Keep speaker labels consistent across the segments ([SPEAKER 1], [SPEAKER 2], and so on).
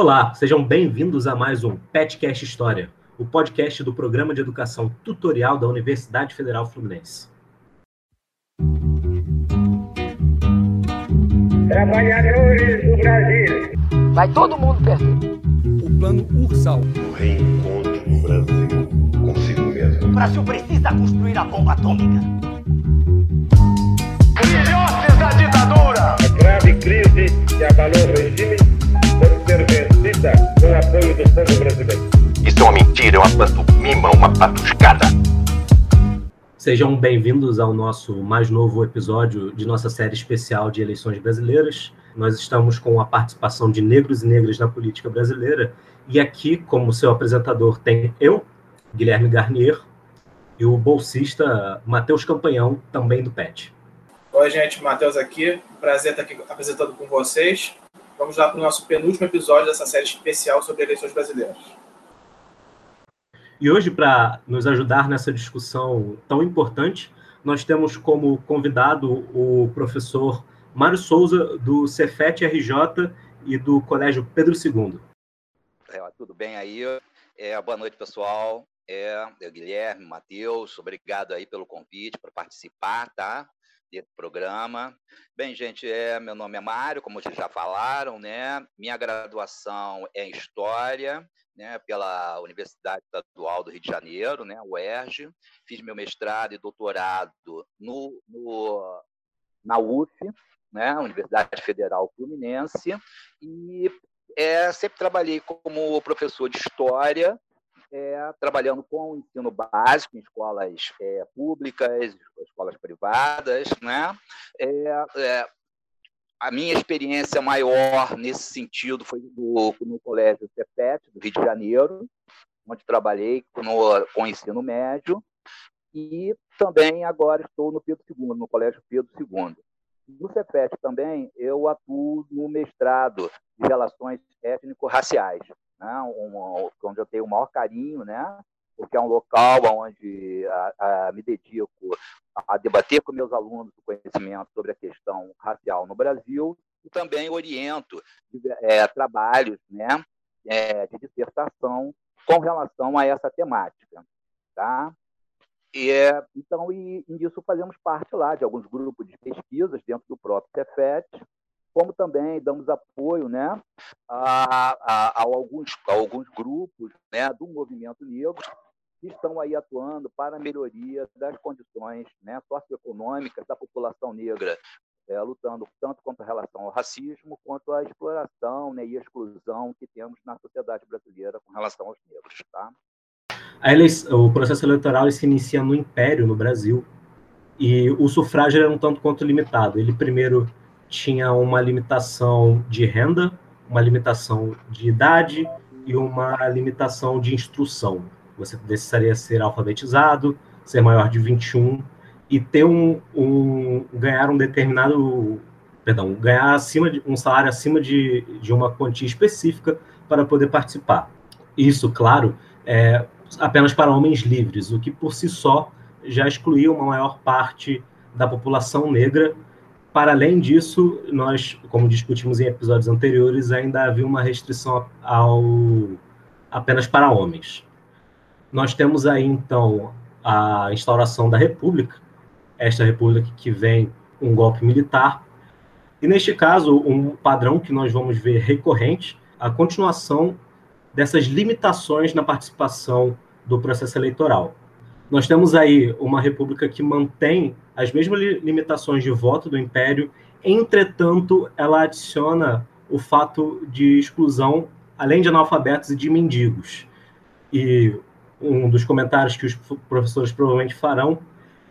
[SPEAKER 1] Olá, sejam bem-vindos a mais um Petcast História, o podcast do Programa de Educação Tutorial da Universidade Federal Fluminense.
[SPEAKER 2] Trabalhadores do Brasil.
[SPEAKER 3] Vai todo mundo perder.
[SPEAKER 4] O plano Ursal.
[SPEAKER 5] O reencontro do Brasil consigo mesmo.
[SPEAKER 6] O Brasil precisa construir a bomba atômica.
[SPEAKER 2] Filhotes da ditadura. A grave crise que abalou o regime pode ser com o apoio do povo brasileiro.
[SPEAKER 5] Isso é uma mentira, é uma pantomima, uma patuscada.
[SPEAKER 1] Sejam bem-vindos ao nosso mais novo episódio de nossa série especial de eleições brasileiras. Nós estamos com a participação de negros e negras na política brasileira. E aqui, como seu apresentador, tem eu, Guilherme Garnier, e o bolsista Matheus Campanhão, também do PET.
[SPEAKER 7] Oi, gente, Matheus aqui. Prazer estar aqui apresentando com vocês. Vamos lá para o nosso penúltimo episódio dessa série especial sobre eleições brasileiras.
[SPEAKER 1] E hoje, para nos ajudar nessa discussão tão importante, nós temos como convidado o professor Mário Souza, do Cefet RJ e do Colégio Pedro II.
[SPEAKER 8] É, tudo bem aí? É, boa noite, pessoal. É, eu, Guilherme, Matheus, obrigado aí pelo convite para participar, tá? Desse programa. Bem, gente, é, meu nome é Mário, como vocês já falaram, né? Minha graduação é em História, né, pela Universidade Estadual do Rio de Janeiro, né, UERJ. Fiz meu mestrado e doutorado no, no na UF, né, Universidade Federal Fluminense, e é, sempre trabalhei como professor de História, é, trabalhando com o ensino básico em escolas é, públicas, escolas privadas, né? É, é, a minha experiência maior nesse sentido foi do, no Colégio Cepet, do Rio de Janeiro, onde trabalhei no, com ensino médio, e também agora estou no Pedro II, no Colégio Pedro II. No CEPET também eu atuo no mestrado de Relações Étnico-Raciais, né? um, onde eu tenho o maior carinho, né? porque é um local onde a, a, me dedico a debater com meus alunos o conhecimento sobre a questão racial no Brasil e também oriento é, trabalhos né, é, de dissertação com relação a essa temática. Tá? E, então, e, e fazemos parte lá de alguns grupos de pesquisas dentro do próprio Cefet, como também damos apoio né, a, a, a, alguns, a alguns grupos né, do movimento negro que estão aí atuando para a melhoria das condições né, socioeconômicas da população negra, é, lutando tanto a relação ao racismo quanto à exploração né, e exclusão que temos na sociedade brasileira com relação aos negros. Tá?
[SPEAKER 1] Eleição, o processo eleitoral se inicia no Império, no Brasil, e o sufrágio era um tanto quanto limitado. Ele primeiro tinha uma limitação de renda, uma limitação de idade e uma limitação de instrução. Você precisaria ser alfabetizado, ser maior de 21 e ter um, um ganhar um determinado, perdão, ganhar acima de um salário acima de, de uma quantia específica para poder participar. Isso, claro, é apenas para homens livres, o que por si só já excluía uma maior parte da população negra. Para além disso, nós, como discutimos em episódios anteriores, ainda havia uma restrição ao apenas para homens. Nós temos aí, então, a instauração da República, esta República que vem um golpe militar, e neste caso, um padrão que nós vamos ver recorrente, a continuação dessas limitações na participação do processo eleitoral. Nós temos aí uma república que mantém as mesmas limitações de voto do império, entretanto, ela adiciona o fato de exclusão, além de analfabetos e de mendigos. E um dos comentários que os professores provavelmente farão,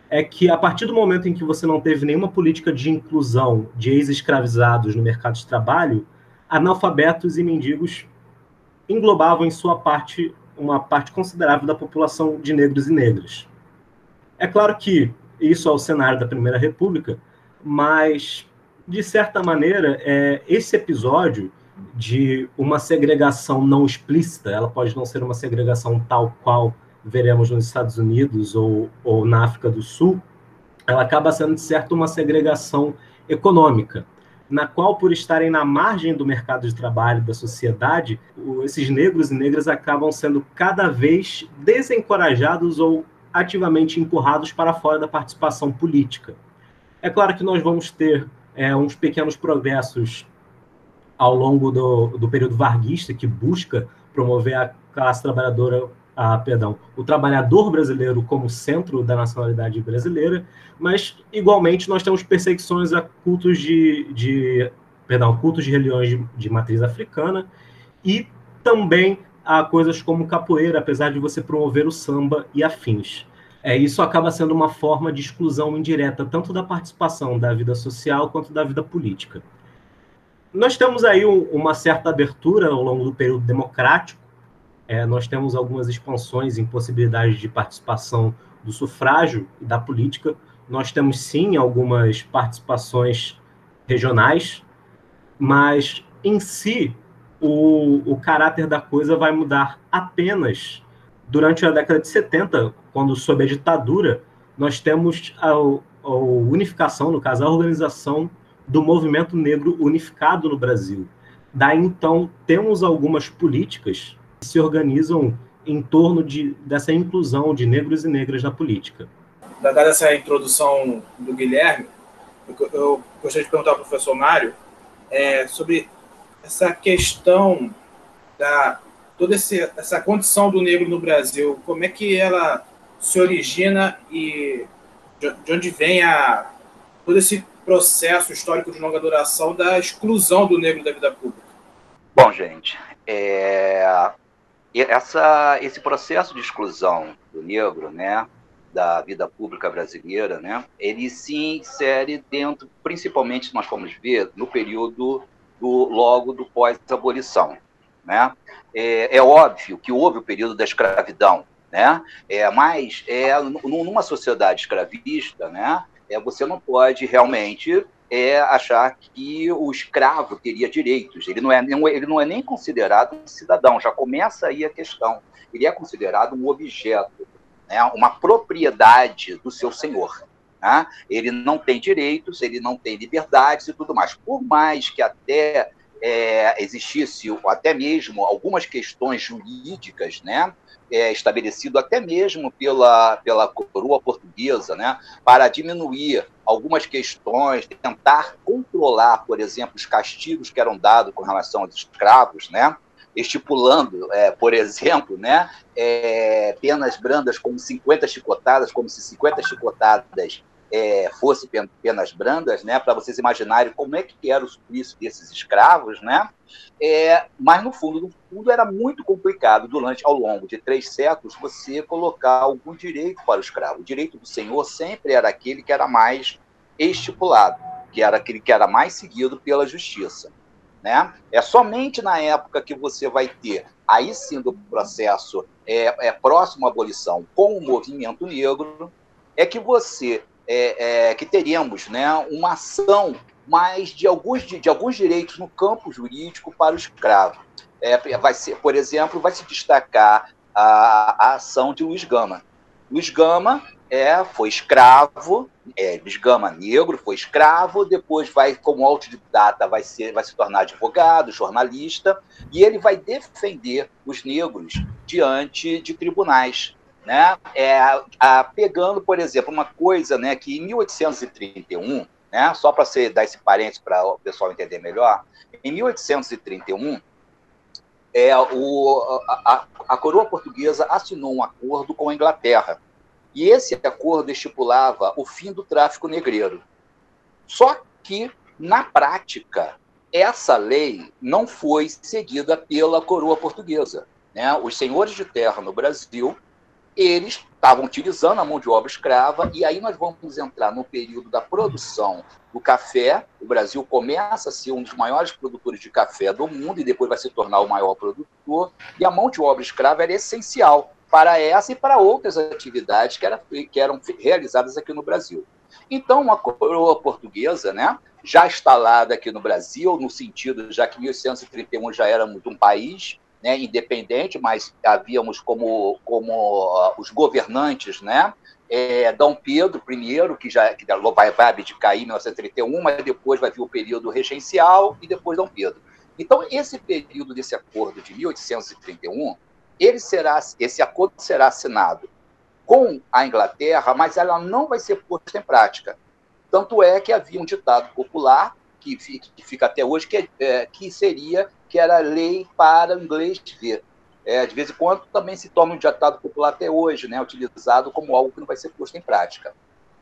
[SPEAKER 1] é que a partir do momento em que você não teve nenhuma política de inclusão de ex-escravizados no mercado de trabalho, analfabetos e mendigos englobavam em sua parte uma parte considerável da população de negros e negras. É claro que isso é o cenário da Primeira República, mas, de certa maneira, é, esse episódio de uma segregação não explícita, ela pode não ser uma segregação tal qual veremos nos Estados Unidos ou, ou na África do Sul, ela acaba sendo, de certo, uma segregação econômica. Na qual, por estarem na margem do mercado de trabalho da sociedade, esses negros e negras acabam sendo cada vez desencorajados ou ativamente empurrados para fora da participação política. É claro que nós vamos ter é, uns pequenos progressos ao longo do, do período varguista, que busca promover a classe trabalhadora, a, perdão, o trabalhador brasileiro como centro da nacionalidade brasileira, mas igualmente nós temos perseguições a cultos de, de perdão, cultos de religiões de, de matriz africana e também a coisas como capoeira, apesar de você promover o samba e afins. É, isso acaba sendo uma forma de exclusão indireta, tanto da participação da vida social quanto da vida política. Nós temos aí um, uma certa abertura ao longo do período democrático, é, nós temos algumas expansões em possibilidades de participação do sufrágio e da política, nós temos sim algumas participações regionais, mas em si o, o caráter da coisa vai mudar apenas durante a década de 70, quando sob a ditadura, nós temos a, a unificação, no caso, a organização do movimento negro unificado no Brasil. Daí, então, temos algumas políticas se organizam em torno de, dessa inclusão de negros e negras na política.
[SPEAKER 7] Dada essa introdução do Guilherme, eu, eu gostaria de perguntar ao professor Mário é, sobre essa questão da toda esse, essa condição do negro no Brasil, como é que ela se origina e de, de onde vem a, todo esse processo histórico de longa duração da exclusão do negro da vida pública?
[SPEAKER 8] Bom, gente, é, essa, esse processo de exclusão do negro, né, da vida pública brasileira, né, ele se insere dentro, principalmente, nós formos ver, no período do logo do pós-abolição, né? É, é, óbvio que houve o período da escravidão, né? É, mas é, numa sociedade escravista, né? É, você não pode realmente é achar que o escravo teria direitos. Ele não é, ele não é nem considerado cidadão. Já começa aí a questão. Ele é considerado um objeto, né? uma propriedade do seu senhor. Né? Ele não tem direitos, ele não tem liberdades e tudo mais. Por mais que até é, existisse até mesmo algumas questões jurídicas, né, é, estabelecido até mesmo pela, pela coroa portuguesa, né, para diminuir algumas questões, tentar controlar, por exemplo, os castigos que eram dados com relação aos escravos, né, estipulando, é, por exemplo, né, é, penas brandas como 50 chicotadas, como se 50 chicotadas é, fosse penas brandas, né, para vocês imaginarem como é que era o suplício desses escravos, né, é, mas no fundo, no fundo era muito complicado durante ao longo de três séculos você colocar algum direito para o escravo. O direito do senhor sempre era aquele que era mais estipulado, que era aquele que era mais seguido pela justiça. Né? É somente na época que você vai ter, aí sim do processo é, é próximo à abolição com o movimento negro, é que você é, é, que teríamos né, uma ação mais de alguns, de, de, alguns direitos no campo jurídico para o escravo. É, vai ser, por exemplo, vai se destacar a, a ação de Luiz Gama. Luiz Gama é, foi escravo, é, Luiz Gama negro, foi escravo, depois vai, como autodidata, vai, ser, vai se tornar advogado, jornalista, e ele vai defender os negros diante de tribunais né, é, a, pegando, por exemplo, uma coisa né, que em 1831, né, só para dar esse parênteses para o pessoal entender melhor, em 1831, é, o, a, a coroa portuguesa assinou um acordo com a Inglaterra. E esse acordo estipulava o fim do tráfico negreiro. Só que, na prática, essa lei não foi seguida pela coroa portuguesa. Né? Os senhores de terra no Brasil eles estavam utilizando a mão de obra escrava, e aí nós vamos entrar no período da produção do café. O Brasil começa a ser um dos maiores produtores de café do mundo e depois vai se tornar o maior produtor, e a mão de obra escrava era essencial para essa e para outras atividades que, era, que eram realizadas aqui no Brasil. Então, uma coroa portuguesa, né, já instalada aqui no Brasil, no sentido, já que 1831 já éramos um país, né, independente, mas havíamos como, como os governantes né, é, Dom Pedro I, que já que vai, vai abdicar em 1931, mas depois vai vir o período regencial e depois Dom Pedro. Então, esse período desse acordo de 1831, ele será, esse acordo será assinado com a Inglaterra, mas ela não vai ser posta em prática. Tanto é que havia um ditado popular que, que fica até hoje que, é, que seria que era lei para o inglês ver. É, de vez em quando também se toma um ditado popular até hoje, né, utilizado como algo que não vai ser posto em prática.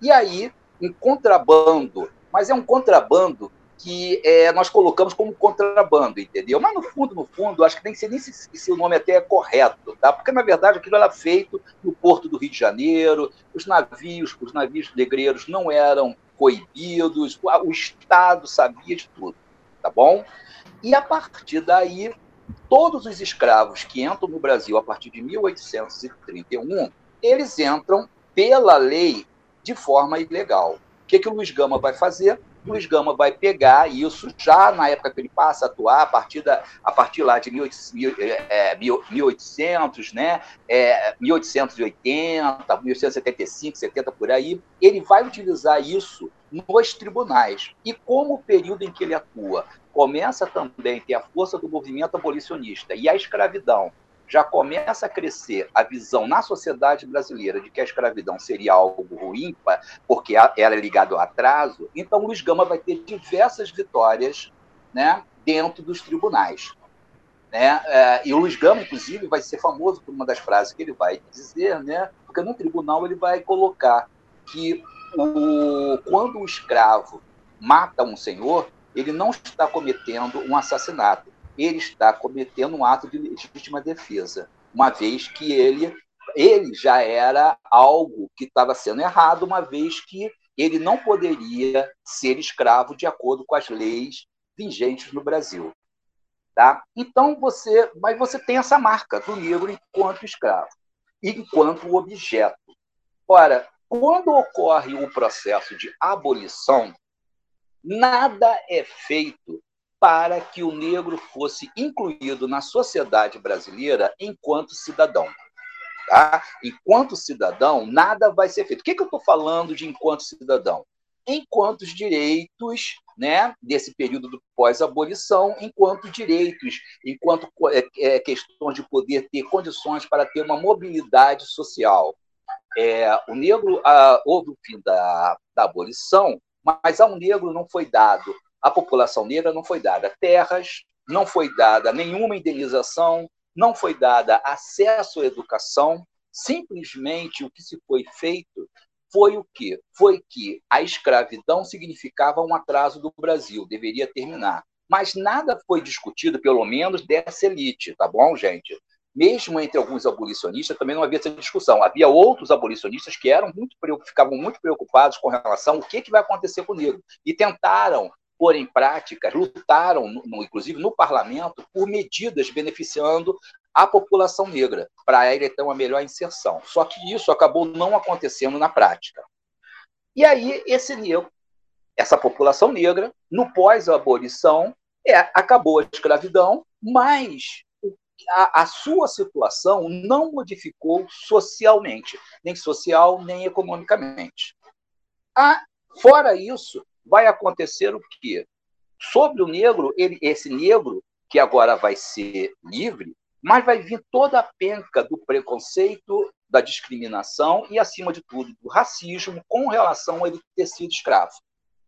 [SPEAKER 8] E aí, um contrabando, mas é um contrabando que é, nós colocamos como contrabando, entendeu? Mas no fundo, no fundo, acho que nem sei nem se, se, o nome até é correto, tá? Porque na verdade aquilo era feito no porto do Rio de Janeiro, os navios, os navios negreiros não eram coibidos, o Estado sabia de tudo, tá bom? E a partir daí, todos os escravos que entram no Brasil a partir de 1831, eles entram pela lei de forma ilegal. O que, que o Luiz Gama vai fazer? Luiz Gama vai pegar isso já na época que ele passa a atuar, a partir, da, a partir lá de 1800, é, 1800 né, é, 1880, 1875, 70 por aí, ele vai utilizar isso nos tribunais. E como o período em que ele atua começa também a ter a força do movimento abolicionista e a escravidão já começa a crescer a visão na sociedade brasileira de que a escravidão seria algo ruim, porque era ligado ao atraso, então Luiz Gama vai ter diversas vitórias né, dentro dos tribunais. Né? É, e o Luiz Gama, inclusive, vai ser famoso por uma das frases que ele vai dizer, né? porque no tribunal ele vai colocar que o, quando o escravo mata um senhor, ele não está cometendo um assassinato, ele está cometendo um ato de legítima defesa, uma vez que ele, ele já era algo que estava sendo errado, uma vez que ele não poderia ser escravo de acordo com as leis vigentes no Brasil. Tá? Então você, mas você tem essa marca do negro enquanto escravo, enquanto objeto. Ora, quando ocorre o processo de abolição, nada é feito para que o negro fosse incluído na sociedade brasileira enquanto cidadão. Tá? Enquanto cidadão, nada vai ser feito. O que, que eu estou falando de enquanto cidadão? Enquanto os direitos né, desse período do pós-abolição, enquanto direitos, enquanto é, é, questões de poder ter condições para ter uma mobilidade social. É, o negro, ah, houve o fim da, da abolição, mas ao negro não foi dado à população negra não foi dada terras, não foi dada nenhuma indenização, não foi dada acesso à educação. Simplesmente o que se foi feito foi o quê? Foi que a escravidão significava um atraso do Brasil, deveria terminar. Mas nada foi discutido, pelo menos, dessa elite, tá bom, gente? Mesmo entre alguns abolicionistas, também não havia essa discussão. Havia outros abolicionistas que eram muito ficavam muito preocupados com relação ao que, que vai acontecer com o negro e tentaram pôr em prática, lutaram, no, inclusive no parlamento, por medidas beneficiando a população negra, para ele ter uma melhor inserção. Só que isso acabou não acontecendo na prática. E aí, esse negro, essa população negra, no pós-abolição, é, acabou a escravidão, mas a, a, sua situação não modificou socialmente, nem social, nem economicamente. Ah, fora isso, vai acontecer o quê? Sobre o negro, ele, esse negro, que agora vai ser livre, mas vai vir toda a penca do preconceito, da discriminação e, acima de tudo, do racismo com relação a ele ter sido escravo.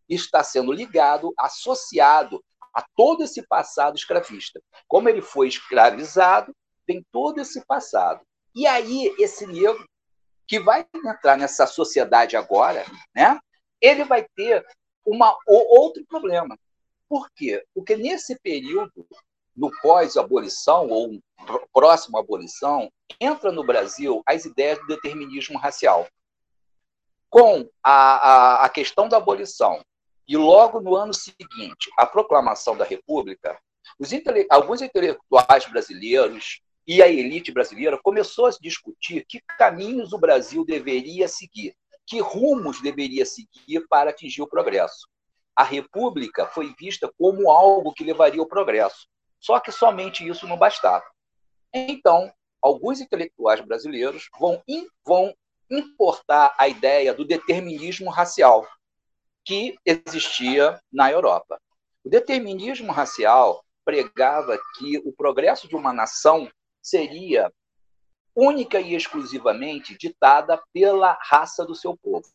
[SPEAKER 8] Está sendo ligado, associado a todo esse passado escravista. Como ele foi escravizado, tem todo esse passado. E aí, esse negro que vai entrar nessa sociedade agora, né, ele vai ter uma, outro problema. Por quê? Porque nesse período, no pós-abolição ou próximo à abolição, entra no Brasil as ideias do determinismo racial. Com a, a, a questão da abolição e logo no ano seguinte, a proclamação da República, intele alguns intelectuais brasileiros e a elite brasileira começou a discutir que caminhos o Brasil deveria seguir que rumos deveria seguir para atingir o progresso. A República foi vista como algo que levaria ao progresso. Só que somente isso não bastava. Então, alguns intelectuais brasileiros vão, vão importar a ideia do determinismo racial que existia na Europa. O determinismo racial pregava que o progresso de uma nação seria única e exclusivamente ditada pela raça do seu povo.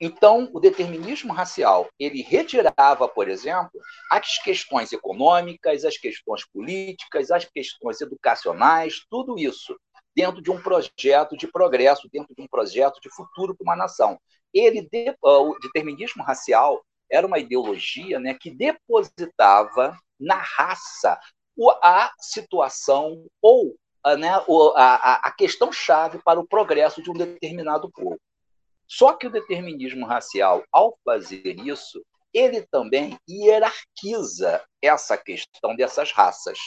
[SPEAKER 8] Então, o determinismo racial, ele retirava, por exemplo, as questões econômicas, as questões políticas, as questões educacionais, tudo isso dentro de um projeto de progresso, dentro de um projeto de futuro para uma nação. Ele, o determinismo racial era uma ideologia né, que depositava na raça a situação ou né, a, a questão chave para o progresso de um determinado povo. Só que o determinismo racial, ao fazer isso, ele também hierarquiza essa questão dessas raças.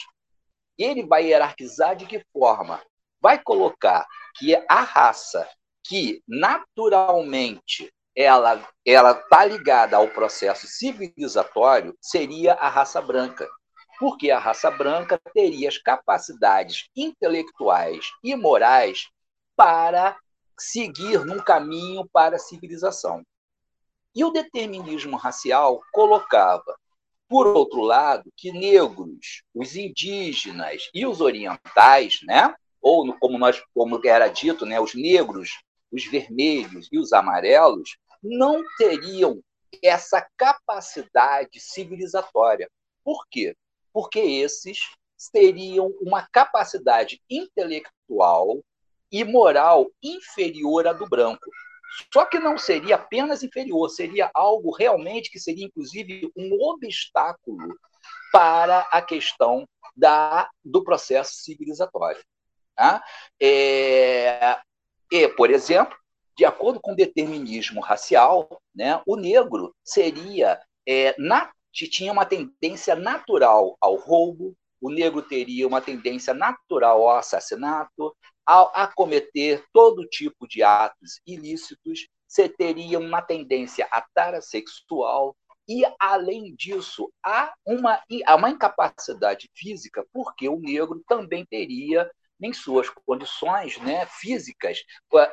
[SPEAKER 8] Ele vai hierarquizar de que forma? Vai colocar que a raça que naturalmente ela ela está ligada ao processo civilizatório seria a raça branca, porque a raça branca teria as capacidades intelectuais e morais para seguir num caminho para a civilização. E o determinismo racial colocava, por outro lado, que negros, os indígenas e os orientais, né, ou como nós como era dito, né, os negros, os vermelhos e os amarelos, não teriam essa capacidade civilizatória. Por quê? Porque esses teriam uma capacidade intelectual e moral inferior à do branco. Só que não seria apenas inferior, seria algo realmente que seria, inclusive, um obstáculo para a questão da, do processo civilizatório. Tá? É, e, por exemplo, de acordo com o determinismo racial, né, o negro seria é, na, tinha uma tendência natural ao roubo, o negro teria uma tendência natural ao assassinato, ao acometer todo tipo de atos ilícitos, você teria uma tendência à tara sexual e, além disso, há uma, há uma incapacidade física, porque o negro também teria, em suas condições né, físicas,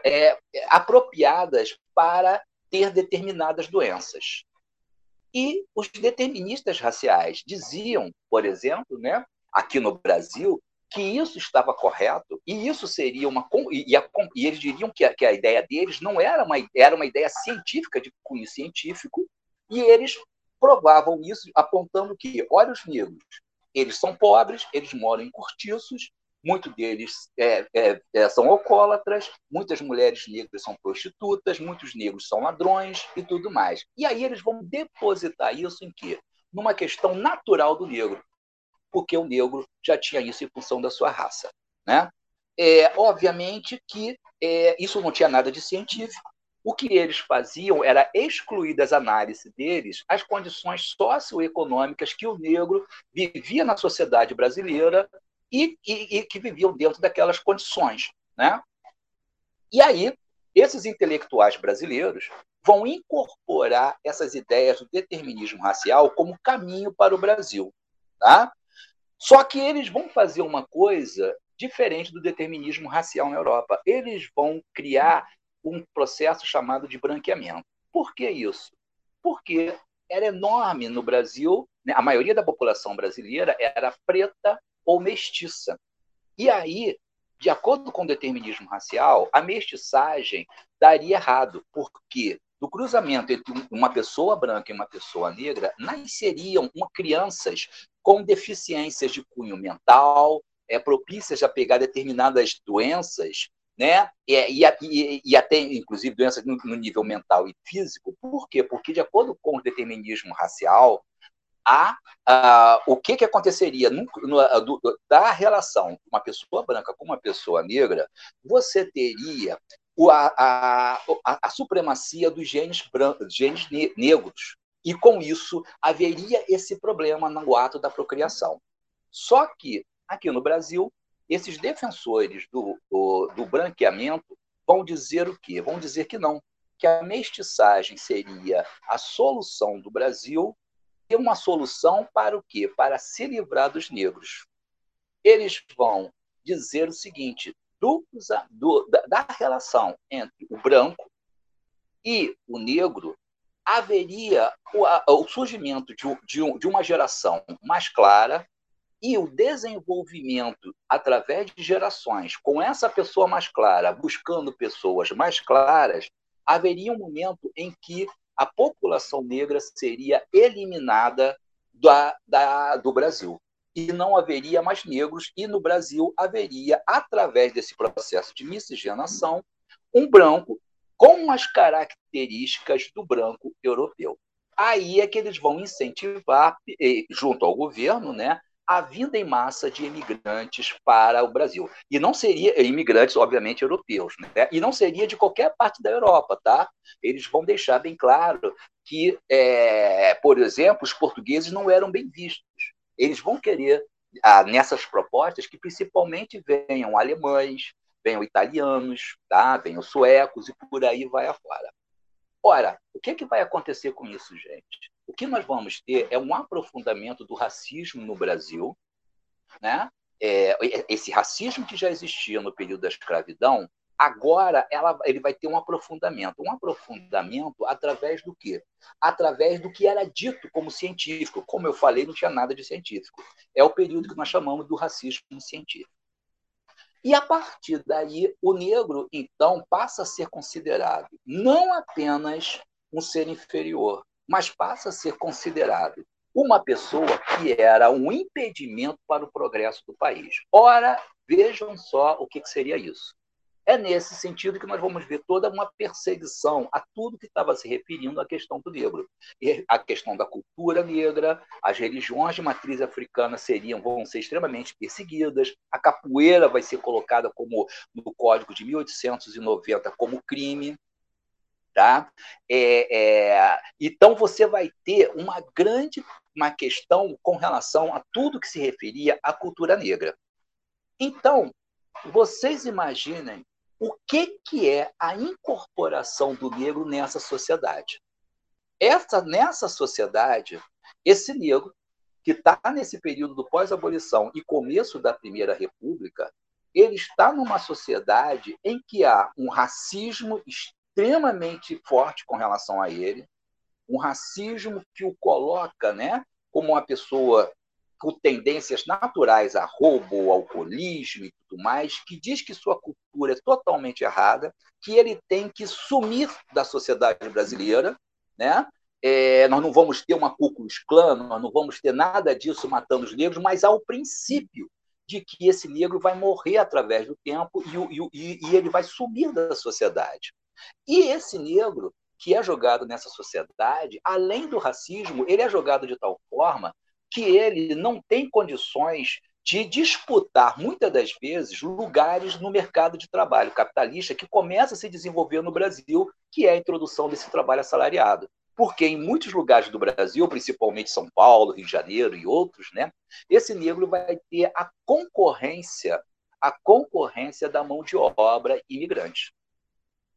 [SPEAKER 8] é, apropriadas para ter determinadas doenças. E os deterministas raciais diziam, por exemplo, né, aqui no Brasil, que isso estava correto e isso seria uma e, a, e eles diriam que a, que a, ideia deles não era uma era uma ideia científica de cunho científico e eles provavam isso apontando que olha os negros eles são pobres eles moram em cortiços muitos deles é, é, é, são alcoólatras muitas mulheres negras são prostitutas muitos negros são ladrões e tudo mais e aí eles vão depositar isso em quê numa questão natural do negro porque o negro já tinha isso em função da sua raça. Né? É, obviamente que é, isso não tinha nada de científico. O que eles faziam era excluir das análises deles as condições socioeconômicas que o negro vivia na sociedade brasileira e, e, e que viviam dentro daquelas condições. Né? E aí, esses intelectuais brasileiros vão incorporar essas ideias do determinismo racial como caminho para o Brasil. Tá? Só que eles vão fazer uma coisa diferente do determinismo racial na Europa. Eles vão criar um processo chamado de branqueamento. Por que isso? Porque era enorme no Brasil, né? a maioria da população brasileira era preta ou mestiça. E aí, de acordo com o determinismo racial, a mestiçagem daria errado, porque do cruzamento entre uma pessoa branca e uma pessoa negra, nasceriam crianças com deficiências de cunho mental, é, propícias a pegar determinadas doenças, né? E, e, e, e até, inclusive, doenças no, no, nível mental e físico. Por quê? Porque, de acordo com o determinismo racial, a, a, o que, que aconteceria no, no, do, da relação uma pessoa branca com uma pessoa negra, você teria a, a, a, supremacia dos genes, brancos, genes negros. E com isso haveria esse problema no ato da procriação. Só que, aqui no Brasil, esses defensores do, do, do branqueamento vão dizer o quê? Vão dizer que não, que a mestiçagem seria a solução do Brasil uma solução para o quê? Para se livrar dos negros. Eles vão dizer o seguinte: do, do, da, da relação entre o branco e o negro, haveria o, o surgimento de, de, de uma geração mais clara e o desenvolvimento através de gerações, com essa pessoa mais clara, buscando pessoas mais claras, haveria um momento em que a população negra seria eliminada da, da, do Brasil. E não haveria mais negros, e no Brasil haveria, através desse processo de miscigenação, um branco com as características do branco europeu. Aí é que eles vão incentivar, junto ao governo, né, a vinda em massa de imigrantes para o Brasil. E não seria imigrantes, obviamente, europeus, né? e não seria de qualquer parte da Europa, tá? Eles vão deixar bem claro que, é, por exemplo, os portugueses não eram bem vistos. Eles vão querer, ah, nessas propostas, que principalmente venham alemães, venham italianos, tá? venham suecos e por aí vai afora. Ora, o que, é que vai acontecer com isso, gente? O que nós vamos ter é um aprofundamento do racismo no Brasil, né? É, esse racismo que já existia no período da escravidão, agora ela, ele vai ter um aprofundamento. Um aprofundamento através do quê? Através do que era dito como científico. Como eu falei, não tinha nada de científico. É o período que nós chamamos do racismo científico. E a partir daí, o negro, então, passa a ser considerado não apenas um ser inferior, mas passa a ser considerado uma pessoa que era um impedimento para o progresso do país. Ora, vejam só o que seria isso. É nesse sentido que nós vamos ver toda uma perseguição a tudo que estava se referindo à questão do negro. E a questão da cultura negra, as religiões de matriz africana seriam vão ser extremamente perseguidas, a capoeira vai ser colocada como no Código de 1890 como crime, tá? É, é, então você vai ter uma grande uma questão com relação a tudo que se referia à cultura negra. Então, vocês imaginem o que, que é a incorporação do negro nessa sociedade. Essa, nessa sociedade, esse negro, que está nesse período do pós-abolição e começo da Primeira República, ele está numa sociedade em que há um racismo extremamente forte com relação a ele, um racismo que o coloca né, como uma pessoa com tendências naturais a roubo, alcoolismo e tudo mais, que diz que sua cultura é totalmente errada, que ele tem que sumir da sociedade brasileira, né? É, nós não vamos ter uma Klux Klan, nós não vamos ter nada disso matando os negros, mas há o princípio de que esse negro vai morrer através do tempo e, e, e ele vai sumir da sociedade. E esse negro que é jogado nessa sociedade, além do racismo, ele é jogado de tal forma que ele não tem condições de disputar, muitas das vezes, lugares no mercado de trabalho capitalista que começa a se desenvolver no Brasil, que é a introdução desse trabalho assalariado. Porque em muitos lugares do Brasil, principalmente São Paulo, Rio de Janeiro e outros, né, esse negro vai ter a concorrência, a concorrência da mão de obra imigrante.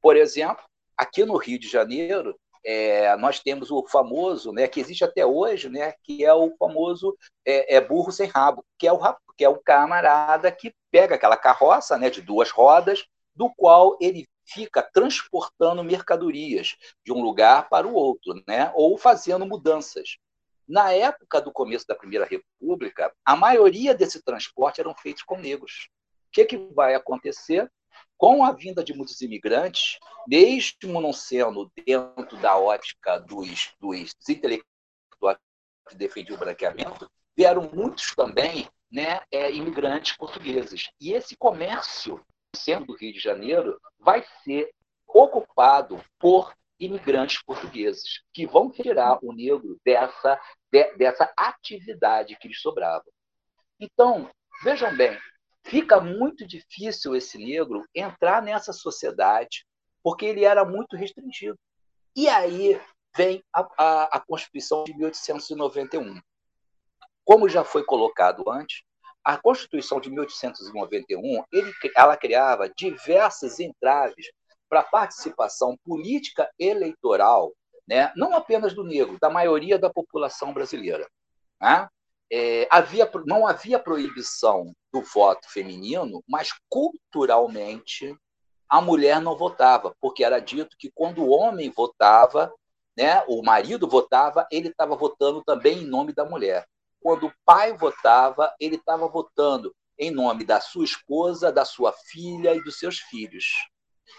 [SPEAKER 8] Por exemplo, aqui no Rio de Janeiro, é, nós temos o famoso, né, que existe até hoje, né, que é o famoso é, é burro sem rabo, que é o que é o camarada que pega aquela carroça, né, de duas rodas, do qual ele fica transportando mercadorias de um lugar para o outro, né, ou fazendo mudanças. Na época do começo da Primeira República, a maioria desse transporte eram feitos com negros. O que, que vai acontecer? Com a vinda de muitos imigrantes, mesmo não sendo dentro da ótica dos, dos, intelectuais que defendiam o branqueamento, vieram muitos também né, é, imigrantes portugueses. E esse comércio, sendo do Rio de Janeiro, vai ser ocupado por imigrantes portugueses, que vão tirar o negro dessa, de, dessa atividade que lhes sobrava. Então, vejam bem, fica muito difícil esse negro entrar nessa sociedade, porque ele era muito restringido. E aí vem a, a, a Constituição de 1891. Como já foi colocado antes, a Constituição de 1891 ele, ela criava diversas entraves para a participação política eleitoral, né? não apenas do negro, da maioria da população brasileira. Né? É, havia, não havia proibição do voto feminino, mas culturalmente a mulher não votava, porque era dito que quando o homem votava, né, o marido votava, ele estava votando também em nome da mulher. Quando o pai votava, ele estava votando em nome da sua esposa, da sua filha e dos seus filhos.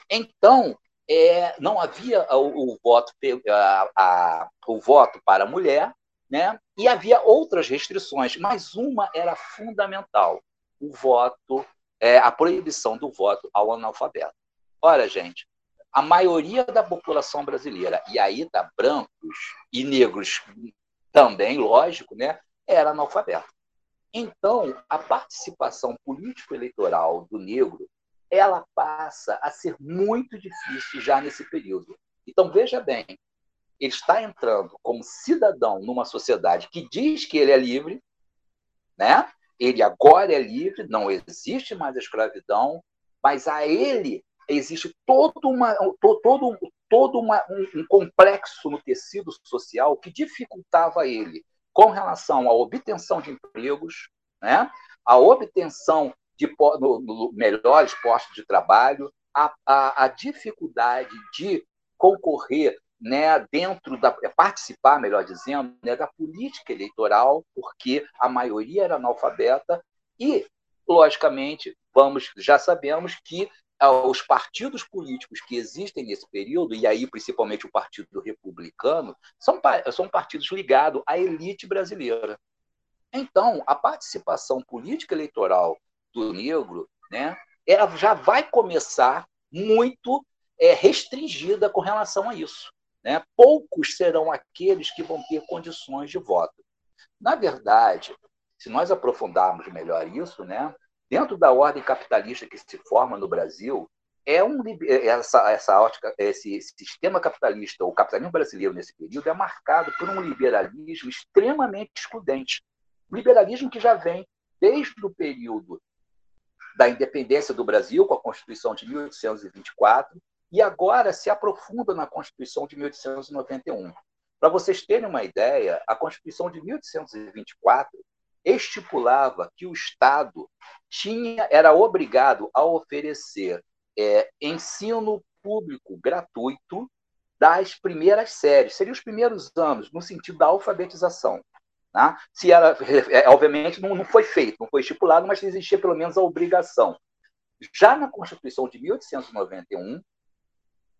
[SPEAKER 8] Então, é, não havia o, o voto, a, a, o voto para a mulher, né? e havia outras restrições, mas uma era fundamental: o voto, é, a proibição do voto ao analfabeto. Ora, gente, a maioria da população brasileira, e aí está brancos e negros também, lógico, né, era analfabeto. Então, a participação político-eleitoral do negro ela passa a ser muito difícil já nesse período. Então, veja bem, ele está entrando como cidadão numa sociedade que diz que ele é livre, né? ele agora é livre, não existe mais a escravidão, mas a ele existe todo, uma, todo, todo uma, um, um complexo no tecido social que dificultava ele com relação à obtenção de empregos, né? a obtenção de no, no melhores postos de trabalho, a, a, a dificuldade de concorrer né, dentro da participar, melhor dizendo, né, da política eleitoral, porque a maioria era analfabeta e, logicamente, vamos já sabemos que ah, os partidos políticos que existem nesse período, e aí principalmente o Partido Republicano, são, são partidos ligados à elite brasileira. Então, a participação política eleitoral do negro, né, ela já vai começar muito é, restringida com relação a isso. Né? Poucos serão aqueles que vão ter condições de voto. Na verdade, se nós aprofundarmos melhor isso, né, dentro da ordem capitalista que se forma no Brasil, é um, essa, essa ótica, esse sistema capitalista, o capitalismo brasileiro nesse período, é marcado por um liberalismo extremamente excludente. Um liberalismo que já vem desde o período da independência do Brasil, com a Constituição de 1824, e agora se aprofunda na Constituição de 1891. Para vocês terem uma ideia, a Constituição de 1824 estipulava que o Estado tinha era obrigado a oferecer é, ensino público gratuito das primeiras séries, seriam os primeiros anos, no sentido da alfabetização. Tá? Se era, é, obviamente, não, não foi feito, não foi estipulado, mas existia pelo menos a obrigação. Já na Constituição de 1891,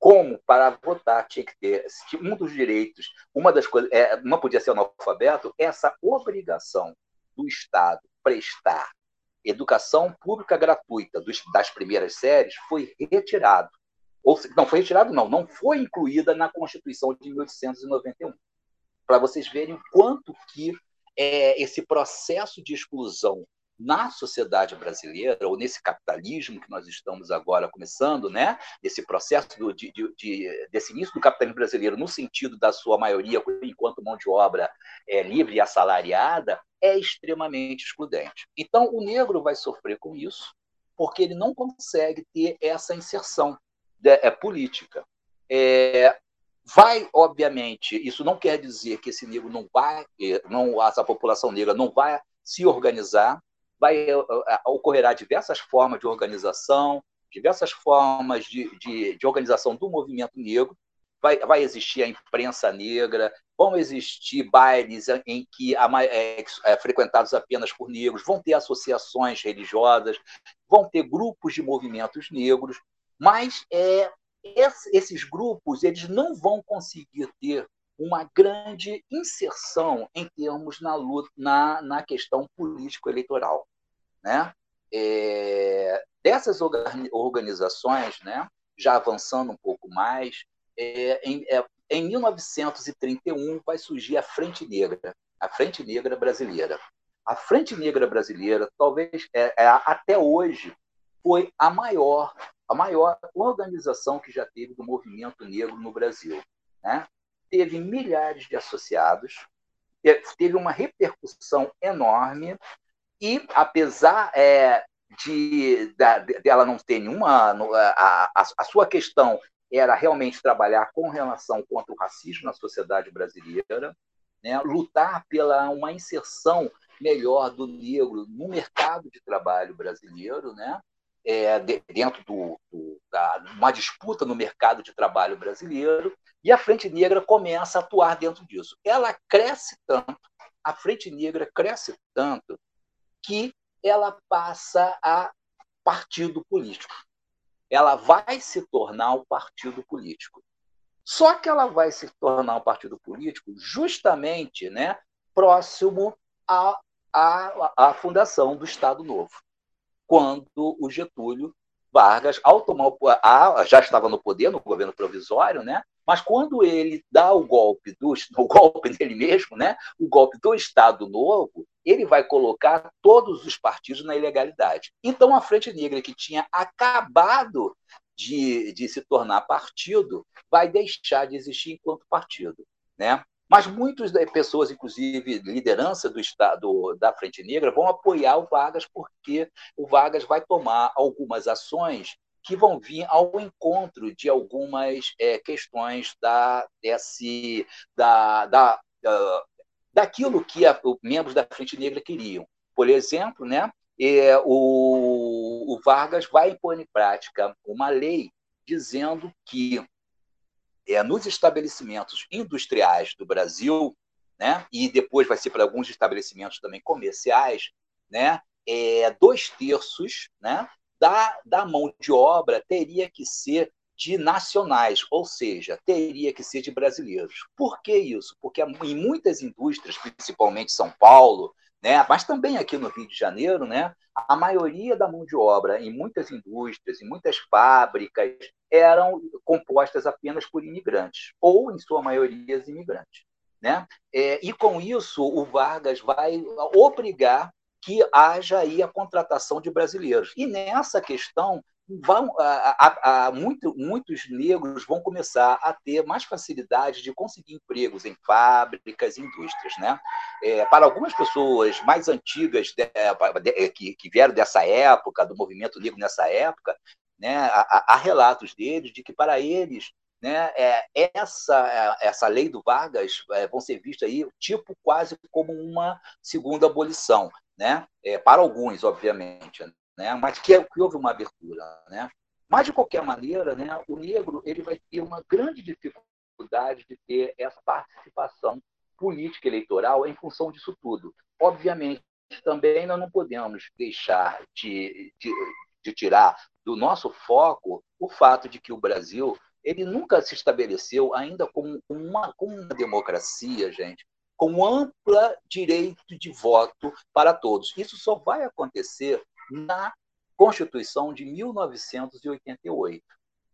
[SPEAKER 8] como para votar tinha que ter um dos direitos, uma das coisas, é, não podia ser analfabeto, essa obrigação do Estado prestar educação pública gratuita dos, das primeiras séries foi retirado. Ou não foi retirado, não, não foi incluída na Constituição de 1891. Para vocês verem o quanto que é, esse processo de exclusão na sociedade brasileira, ou nesse capitalismo que nós estamos agora começando, né? esse processo do, de, de, desse início do capitalismo brasileiro, no sentido da sua maioria, enquanto mão de obra é, livre e assalariada, é extremamente excludente. Então, o negro vai sofrer com isso, porque ele não consegue ter essa inserção de, é, política. É, vai, obviamente, isso não quer dizer que esse negro não vai, é, não, essa população negra não vai se organizar, vai eh, eh, ocorrerá diversas formas de organização, diversas formas de, de, de organização do movimento negro. Vai, vai, existir a imprensa negra, vão existir bailes em que é, é, frequentados apenas por negros, vão ter associações religiosas, vão ter grupos de movimentos negros, mas é, esses grupos eles não vão conseguir ter uma grande inserção em termos na luta na, na questão político-eleitoral. Né? É, dessas organizações, né, já avançando um pouco mais, é, em, é, em 1931 vai surgir a Frente Negra, a Frente Negra Brasileira. A Frente Negra Brasileira, talvez é, é, até hoje, foi a maior, a maior organização que já teve do movimento negro no Brasil. Né? Teve milhares de associados, é, teve uma repercussão enorme e, apesar é, de, de, de, não ter nenhuma. A, a, a, sua questão era realmente trabalhar com relação contra o racismo na sociedade brasileira, né, lutar pela uma inserção melhor do negro no mercado de trabalho brasileiro, né? É, dentro do, do, da uma disputa no mercado de trabalho brasileiro, e a Frente Negra começa a atuar dentro disso. Ela cresce tanto, a Frente Negra cresce tanto, que ela passa a partido político. Ela vai se tornar um partido político. Só que ela vai se tornar um partido político justamente né, próximo à, à, à fundação do Estado Novo, quando o Getúlio Vargas, ao tomar, já estava no poder, no governo provisório, né? mas quando ele dá o golpe, do, o golpe dele mesmo, né? o golpe do Estado Novo, ele vai colocar todos os partidos na ilegalidade. Então, a Frente Negra, que tinha acabado de, de se tornar partido, vai deixar de existir enquanto partido. Né? Mas muitas pessoas, inclusive liderança do Estado da Frente Negra, vão apoiar o Vargas porque o Vargas vai tomar algumas ações que vão vir ao encontro de algumas é, questões da, desse, da, da, da, daquilo que a, os membros da Frente Negra queriam. Por exemplo, né, é, o, o Vargas vai pôr em prática uma lei dizendo que é, nos estabelecimentos industriais do Brasil, né, e depois vai ser para alguns estabelecimentos também comerciais, né, é, dois terços né, da, da mão de obra teria que ser de nacionais, ou seja, teria que ser de brasileiros. Por que isso? Porque em muitas indústrias, principalmente São Paulo, né, mas também aqui no Rio de Janeiro, né, a maioria da mão de obra em muitas indústrias, em muitas fábricas, eram compostas apenas por imigrantes, ou, em sua maioria, imigrantes. Né? É, e com isso, o Vargas vai obrigar que haja aí a contratação de brasileiros. E nessa questão, vão, a, a, a, muito, muitos negros vão começar a ter mais facilidade de conseguir empregos em fábricas, indústrias. Né? É, para algumas pessoas mais antigas de, de, que, que vieram dessa época, do movimento negro nessa época, né, há, há relatos deles de que para eles né, é, essa, essa lei do Vargas é, vão ser vistas aí tipo quase como uma segunda abolição, né? É, para alguns, obviamente, né? mas que, que houve uma abertura. Né? Mas, de qualquer maneira, né, o negro ele vai ter uma grande dificuldade de ter essa participação política eleitoral em função disso tudo. Obviamente, também nós não podemos deixar de, de, de tirar do nosso foco o fato de que o Brasil ele nunca se estabeleceu ainda como uma, como uma democracia, gente, com ampla direito de voto para todos. Isso só vai acontecer na Constituição de 1988,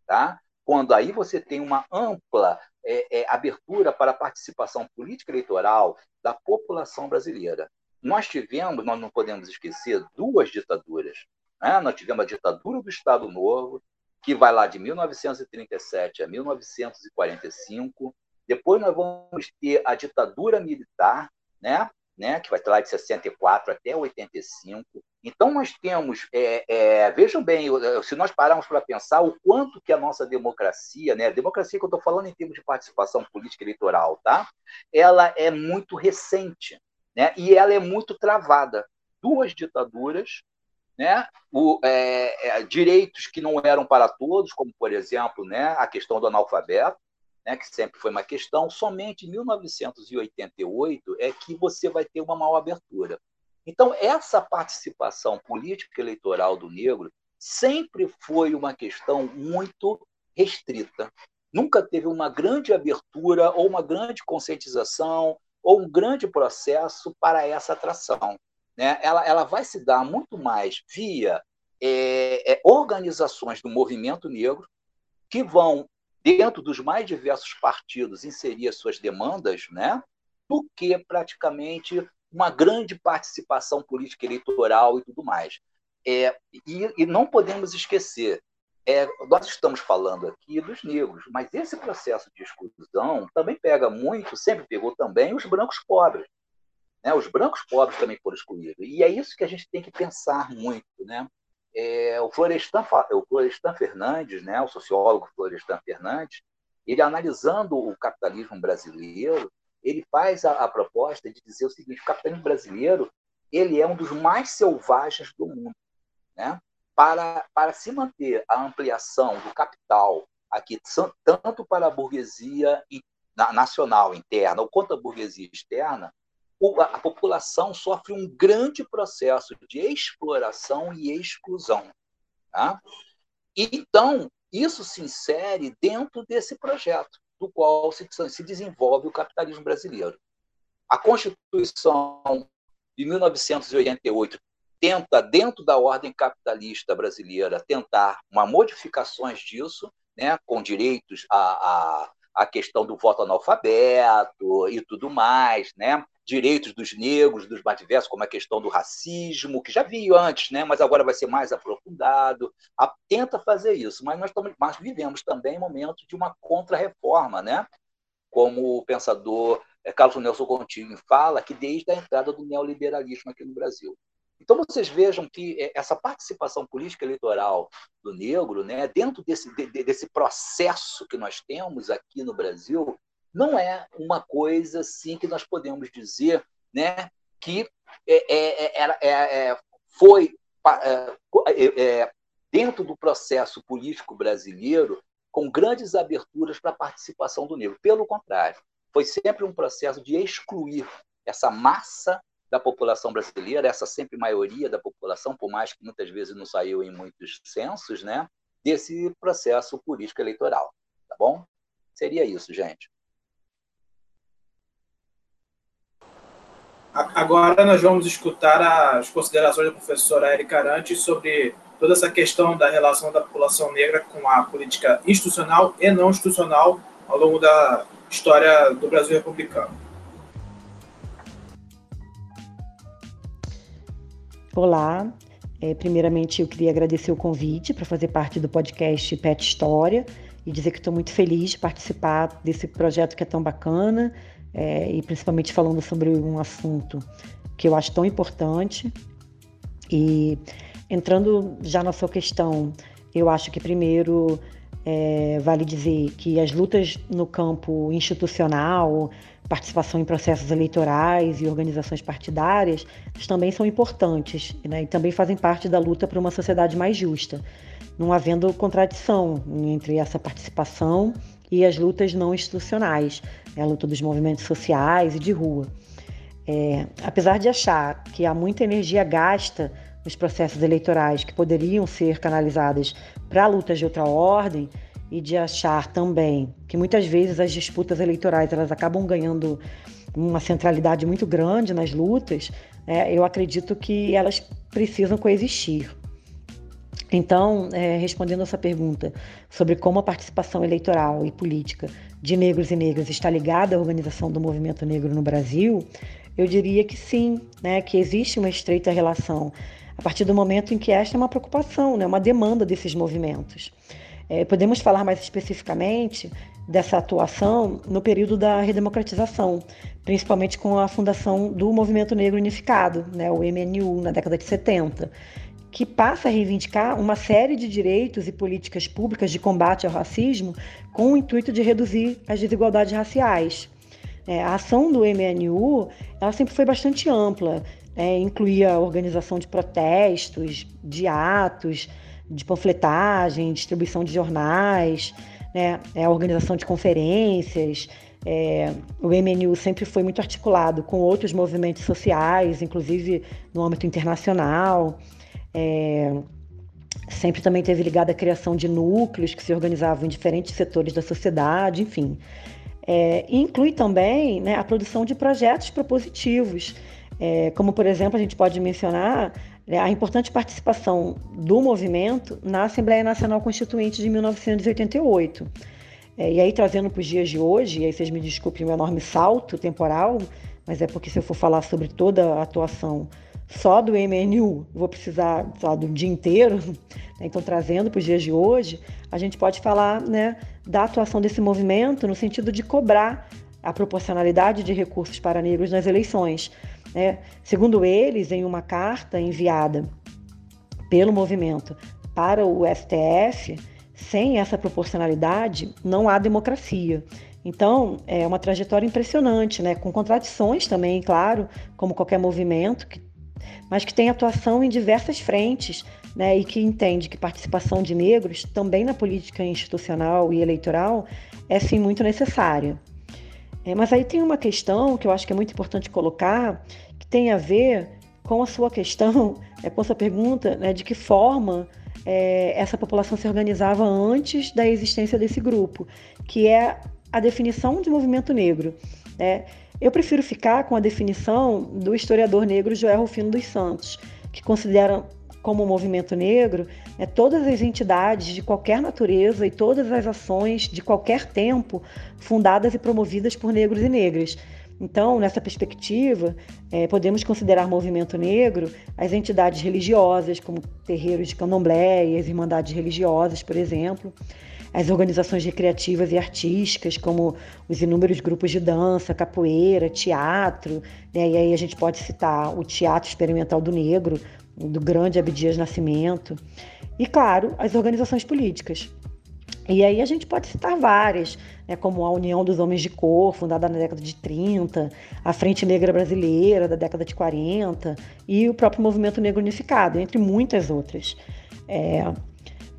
[SPEAKER 8] tá? quando aí você tem uma ampla é, é, abertura para a participação política eleitoral da população brasileira. Nós tivemos, nós não podemos esquecer, duas ditaduras. Né? Nós tivemos a ditadura do Estado Novo, que vai lá de 1937 a 1945, depois nós vamos ter a ditadura militar, né? Né, que vai estar lá de 64 até 85. Então, nós temos, é, é, vejam bem, se nós pararmos para pensar o quanto que a nossa democracia, né, a democracia que eu estou falando em termos de participação política eleitoral, tá? ela é muito recente né, e ela é muito travada. Duas ditaduras, né, o, é, é direitos que não eram para todos, como, por exemplo, né, a questão do analfabeto, né, que sempre foi uma questão, somente em 1988 é que você vai ter uma maior abertura. Então, essa participação política eleitoral do negro sempre foi uma questão muito restrita. Nunca teve uma grande abertura ou uma grande conscientização ou um grande processo para essa atração. Né? Ela, ela vai se dar muito mais via é, é, organizações do movimento negro que vão dentro dos mais diversos partidos, inserir as suas demandas, né, do que praticamente uma grande participação política eleitoral e tudo mais. É, e, e não podemos esquecer, é, nós estamos falando aqui dos negros, mas esse processo de exclusão também pega muito, sempre pegou também os brancos pobres. Né? Os brancos pobres também foram excluídos. E é isso que a gente tem que pensar muito. Né? É, o, Florestan, o Florestan Fernandes, né, o sociólogo Florestan Fernandes, ele analisando o capitalismo brasileiro, ele faz a, a, proposta de dizer o seguinte: o capitalismo brasileiro ele é um dos mais selvagens do mundo. Né? Para, para se manter a ampliação do capital aqui, tanto para a burguesia nacional interna quanto a burguesia externa, a população sofre um grande processo de exploração e exclusão. Tá? Então, isso se insere dentro desse projeto, do qual se, se desenvolve o capitalismo brasileiro. A Constituição de 1988 tenta, dentro da ordem capitalista brasileira, tentar uma modificações disso, né, com direitos a questão do voto analfabeto e tudo mais, né? Direitos dos negros, dos mais diversos, como a questão do racismo, que já vi antes, né? mas agora vai ser mais aprofundado. A, tenta fazer isso, mas nós, estamos, nós vivemos também momentos de uma contra-reforma, né? como o pensador é, Carlos Nelson Contini fala, que desde a entrada do neoliberalismo aqui no Brasil. Então, vocês vejam que é, essa participação política eleitoral do negro, né, dentro desse, desse processo que nós temos aqui no Brasil, não é uma coisa assim que nós podemos dizer né, que é, é, é, é foi dentro do processo político brasileiro com grandes aberturas para a participação do negro. Pelo contrário, foi sempre um processo de excluir essa massa da população brasileira, essa sempre maioria da população, por mais que muitas vezes não saiu em muitos censos, né, desse processo político eleitoral, tá bom? Seria isso, gente.
[SPEAKER 7] Agora nós vamos escutar as considerações da professora Erika Arantes sobre toda essa questão da relação da população negra com a política institucional e não institucional ao longo da história do Brasil republicano.
[SPEAKER 4] Olá, é, primeiramente eu queria agradecer o convite para fazer parte do podcast Pet História e dizer que estou muito feliz de participar desse projeto que é tão bacana é, e principalmente falando sobre um assunto que eu acho tão importante. E entrando já na sua questão, eu acho que primeiro é, vale dizer que as lutas no campo institucional, participação em processos eleitorais e organizações partidárias também são importantes né, e também fazem parte da luta por uma sociedade mais justa, não havendo contradição entre essa participação e as lutas não institucionais, né, a luta dos movimentos sociais e de rua. É, apesar de achar que há muita energia gasta nos processos eleitorais que poderiam ser canalizadas para lutas de outra ordem, e de achar também que muitas vezes as disputas eleitorais elas acabam ganhando uma centralidade muito grande nas lutas, é, eu acredito que elas precisam coexistir. Então, é, respondendo essa pergunta sobre como a participação eleitoral e política de negros e negras está ligada à organização do movimento negro no Brasil, eu diria que sim, né, que existe uma estreita relação a partir do momento em que esta é uma preocupação, né, uma demanda desses movimentos. É, podemos falar mais especificamente dessa atuação no período da redemocratização, principalmente com a fundação do Movimento Negro Unificado, né, o MNU, na década de 70, que passa a reivindicar uma série de direitos e políticas públicas de combate ao racismo com o intuito de reduzir as desigualdades raciais. É, a ação do MNU ela sempre foi bastante ampla, é, incluía a organização de protestos, de atos, de panfletagem, distribuição de jornais, né, é, a organização de conferências. É, o MNU sempre foi muito articulado com outros movimentos sociais, inclusive no âmbito internacional. É, sempre também teve ligado à criação de núcleos que se organizavam em diferentes setores da sociedade, enfim. É, inclui também né, a produção de projetos propositivos, é, como, por exemplo, a gente pode mencionar né, a importante participação do movimento na Assembleia Nacional Constituinte de 1988. É, e aí, trazendo para os dias de hoje, e aí vocês me desculpem o enorme salto temporal, mas é porque se eu for falar sobre toda a atuação só do MNU, vou precisar lá, do dia inteiro. Né? Então, trazendo para os dias de hoje, a gente pode falar né, da atuação desse movimento no sentido de cobrar a proporcionalidade de recursos para negros nas eleições. Né? Segundo eles, em uma carta enviada pelo movimento para o STF, sem essa proporcionalidade não há democracia. Então, é uma trajetória impressionante, né? com contradições também, claro, como qualquer movimento que mas que tem atuação em diversas frentes né, e que entende que participação de negros também na política institucional e eleitoral é sim muito necessária. É, mas aí tem uma questão que eu acho que é muito importante colocar, que tem a ver com a sua questão, é, com a sua pergunta, né, de que forma é, essa população se organizava antes da existência desse grupo, que é a definição de movimento negro. Né? Eu prefiro ficar com a definição do historiador negro Joel Rufino dos Santos, que considera como movimento negro é todas as entidades de qualquer natureza e todas as ações de qualquer tempo fundadas e promovidas por negros e negras. Então, nessa perspectiva, é, podemos considerar movimento negro as entidades religiosas, como terreiros de candomblé e as irmandades religiosas, por exemplo, as organizações recreativas e artísticas, como os inúmeros grupos de dança, capoeira, teatro, né? e aí a gente pode citar o Teatro Experimental do Negro, do grande Abdias Nascimento, e, claro, as organizações políticas. E aí a gente pode citar várias, né, como a União dos Homens de Cor, fundada na década de 30, a Frente Negra Brasileira, da década de 40, e o próprio Movimento Negro Unificado, entre muitas outras. É,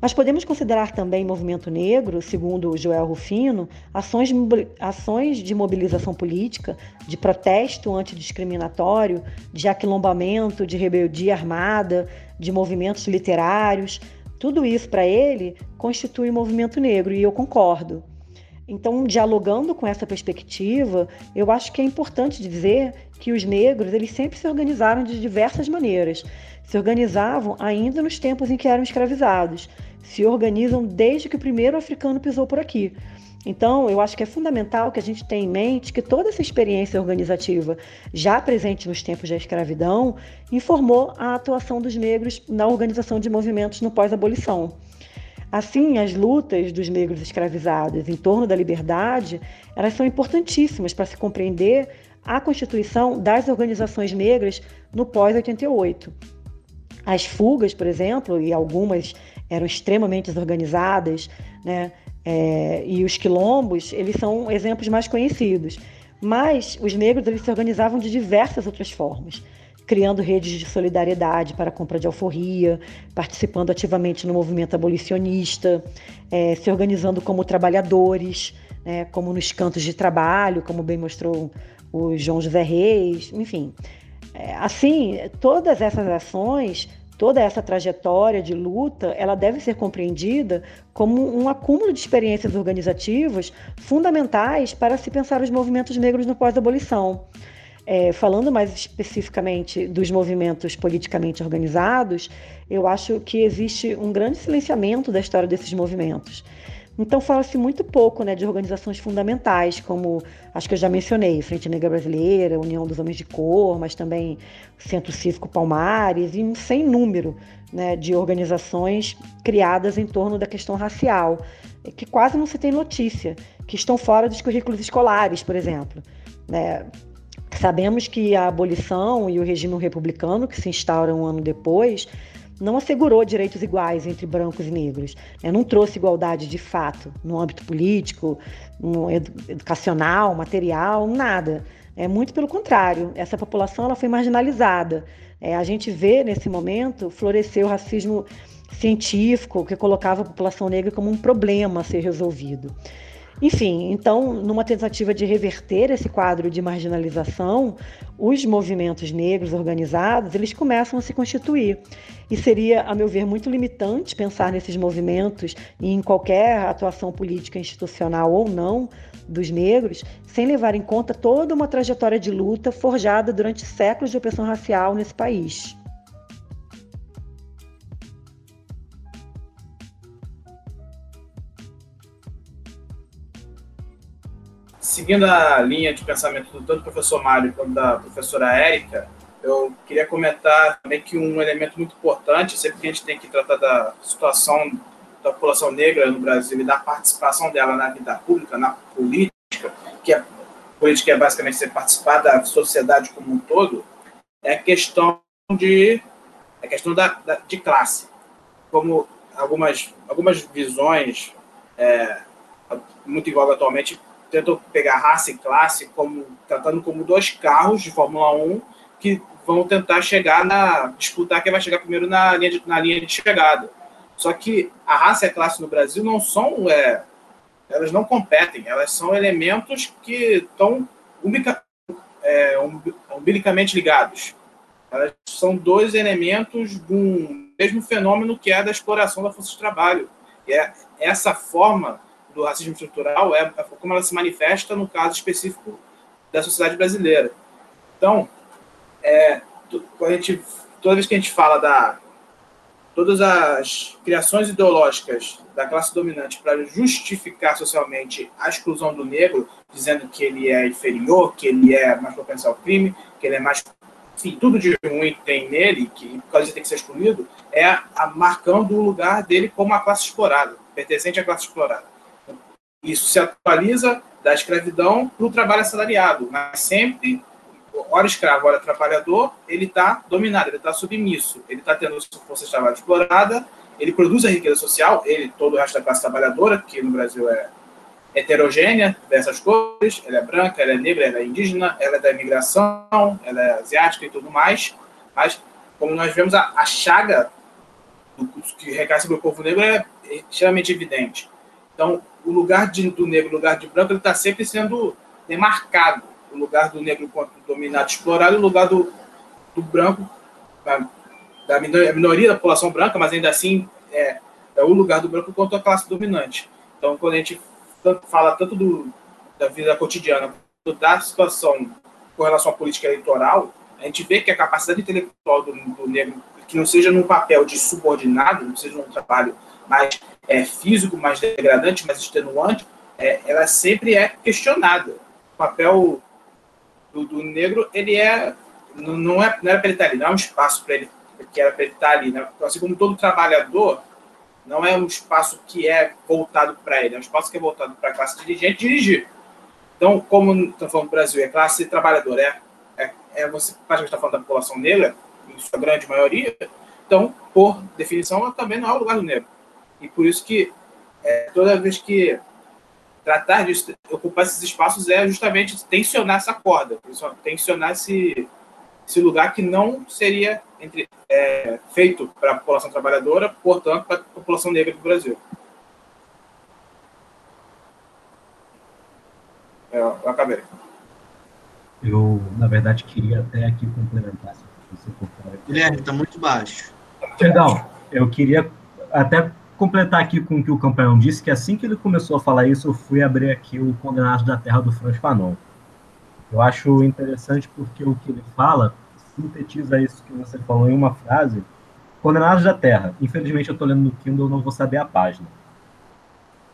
[SPEAKER 4] mas podemos considerar também movimento negro, segundo Joel Rufino, ações, ações de mobilização política, de protesto antidiscriminatório, de aquilombamento, de rebeldia armada, de movimentos literários. Tudo isso, para ele, constitui movimento negro, e eu concordo. Então, dialogando com essa perspectiva, eu acho que é importante dizer que os negros eles sempre se organizaram de diversas maneiras. Se organizavam ainda nos tempos em que eram escravizados se organizam desde que o primeiro africano pisou por aqui. Então, eu acho que é fundamental que a gente tenha em mente que toda essa experiência organizativa, já presente nos tempos da escravidão, informou a atuação dos negros na organização de movimentos no pós-abolição. Assim, as lutas dos negros escravizados em torno da liberdade, elas são importantíssimas para se compreender a constituição das organizações negras no pós-88. As fugas, por exemplo, e algumas eram extremamente desorganizadas, né? É, e os quilombos, eles são exemplos mais conhecidos. Mas os negros eles se organizavam de diversas outras formas, criando redes de solidariedade para a compra de alforria, participando ativamente no movimento abolicionista, é, se organizando como trabalhadores, né, como nos cantos de trabalho, como bem mostrou o João José Reis, enfim. É, assim, todas essas ações toda essa trajetória de luta, ela deve ser compreendida como um acúmulo de experiências organizativas fundamentais para se pensar os movimentos negros no pós-abolição. É, falando mais especificamente dos movimentos politicamente organizados, eu acho que existe um grande silenciamento da história desses movimentos. Então fala-se muito pouco né, de organizações fundamentais, como acho que eu já mencionei, Frente Negra Brasileira, União dos Homens de Cor, mas também Centro Cívico Palmares e um sem número né, de organizações criadas em torno da questão racial, que quase não se tem notícia, que estão fora dos currículos escolares, por exemplo. Né? Sabemos que a abolição e o regime republicano, que se instaura um ano depois, não assegurou direitos iguais entre brancos e negros, né? não trouxe igualdade de fato no âmbito político, no educacional, material, nada. É muito pelo contrário. Essa população ela foi marginalizada. É, a gente vê nesse momento florescer o racismo científico que colocava a população negra como um problema a ser resolvido. Enfim, então, numa tentativa de reverter esse quadro de marginalização, os movimentos negros organizados, eles começam a se constituir. E seria, a meu ver, muito limitante pensar nesses movimentos e em qualquer atuação política institucional ou não dos negros, sem levar em conta toda uma trajetória de luta forjada durante séculos de opressão racial nesse país.
[SPEAKER 7] Seguindo a linha de pensamento do tanto do professor Mário quanto da professora Érica, eu queria comentar também que um elemento muito importante, sempre que a gente tem que tratar da situação da população negra no Brasil e da participação dela na vida pública, na política, que a política é basicamente ser participar da sociedade como um todo, é a questão de a questão da, da, de classe. Como algumas, algumas visões, é, muito igual atualmente, tentou pegar raça e classe como tratando como dois carros de Fórmula 1 que vão tentar chegar na. disputar quem vai chegar primeiro na linha de, na linha de chegada. Só que a raça e a classe no Brasil não são. É, elas não competem, elas são elementos que estão umbilica, é, umbilicamente ligados. Elas são dois elementos de um mesmo fenômeno que é da exploração da força de trabalho. E é essa forma do racismo estrutural é, como ela se manifesta no caso específico da sociedade brasileira. Então, é, a gente, toda vez que a gente fala da todas as criações ideológicas da classe dominante para justificar socialmente a exclusão do negro, dizendo que ele é inferior, que ele é mais propenso ao crime, que ele é mais enfim, tudo de ruim tem nele, que por causa disso tem que ser excluído, é a, marcando o lugar dele como a classe explorada, pertencente à classe explorada. Isso se atualiza da escravidão para o trabalho assalariado, mas sempre hora escravo, hora trabalhador, ele está dominado, ele está submisso, ele está tendo força de trabalho explorada, ele produz a riqueza social, ele, todo o resto da classe trabalhadora, que no Brasil é heterogênea, diversas cores, ela é branca, ela é negra, ela é indígena, ela é da imigração, ela é asiática e tudo mais, mas como nós vemos, a, a chaga do, que recai sobre o povo negro é extremamente evidente. Então, o lugar de, do negro, o lugar de branco, ele está sempre sendo demarcado o lugar do negro quanto dominado explorado e o lugar do, do branco, da, da minoria da população branca, mas ainda assim é, é o lugar do branco quanto a classe dominante. Então, quando a gente fala tanto do, da vida cotidiana, da situação com relação à política eleitoral, a gente vê que a capacidade intelectual do, do negro, que não seja num papel de subordinado, não seja num trabalho mais é, físico, mais degradante, mais extenuante, é, ela sempre é questionada. O papel do, do negro, ele é não, não é não era para ele estar ali, não é um espaço para ele que era para ele estar ali, né? Assim como todo trabalhador, não é um espaço que é voltado para ele, é um espaço que é voltado para a classe dirigente dirigir. Então, como estamos falando do Brasil, é classe trabalhadora, é, é, é você está falando da população negra, em sua grande maioria, então, por definição, também não é o lugar do negro. E por isso que é, toda vez que tratar de ocupar esses espaços é justamente tensionar essa corda, tensionar esse, esse lugar que não seria entre, é, feito para a população trabalhadora, portanto, para a população negra do Brasil. É, eu, eu acabei.
[SPEAKER 1] Eu, na verdade, queria até aqui complementar.
[SPEAKER 9] Guilherme, está muito baixo.
[SPEAKER 1] Perdão, eu queria até completar aqui com o que o campeão disse, que assim que ele começou a falar isso, eu fui abrir aqui o Condenado da Terra do Franz Fanon. Eu acho interessante porque o que ele fala sintetiza isso que você falou em uma frase. Condenados da Terra. Infelizmente eu estou lendo no Kindle, não vou saber a página.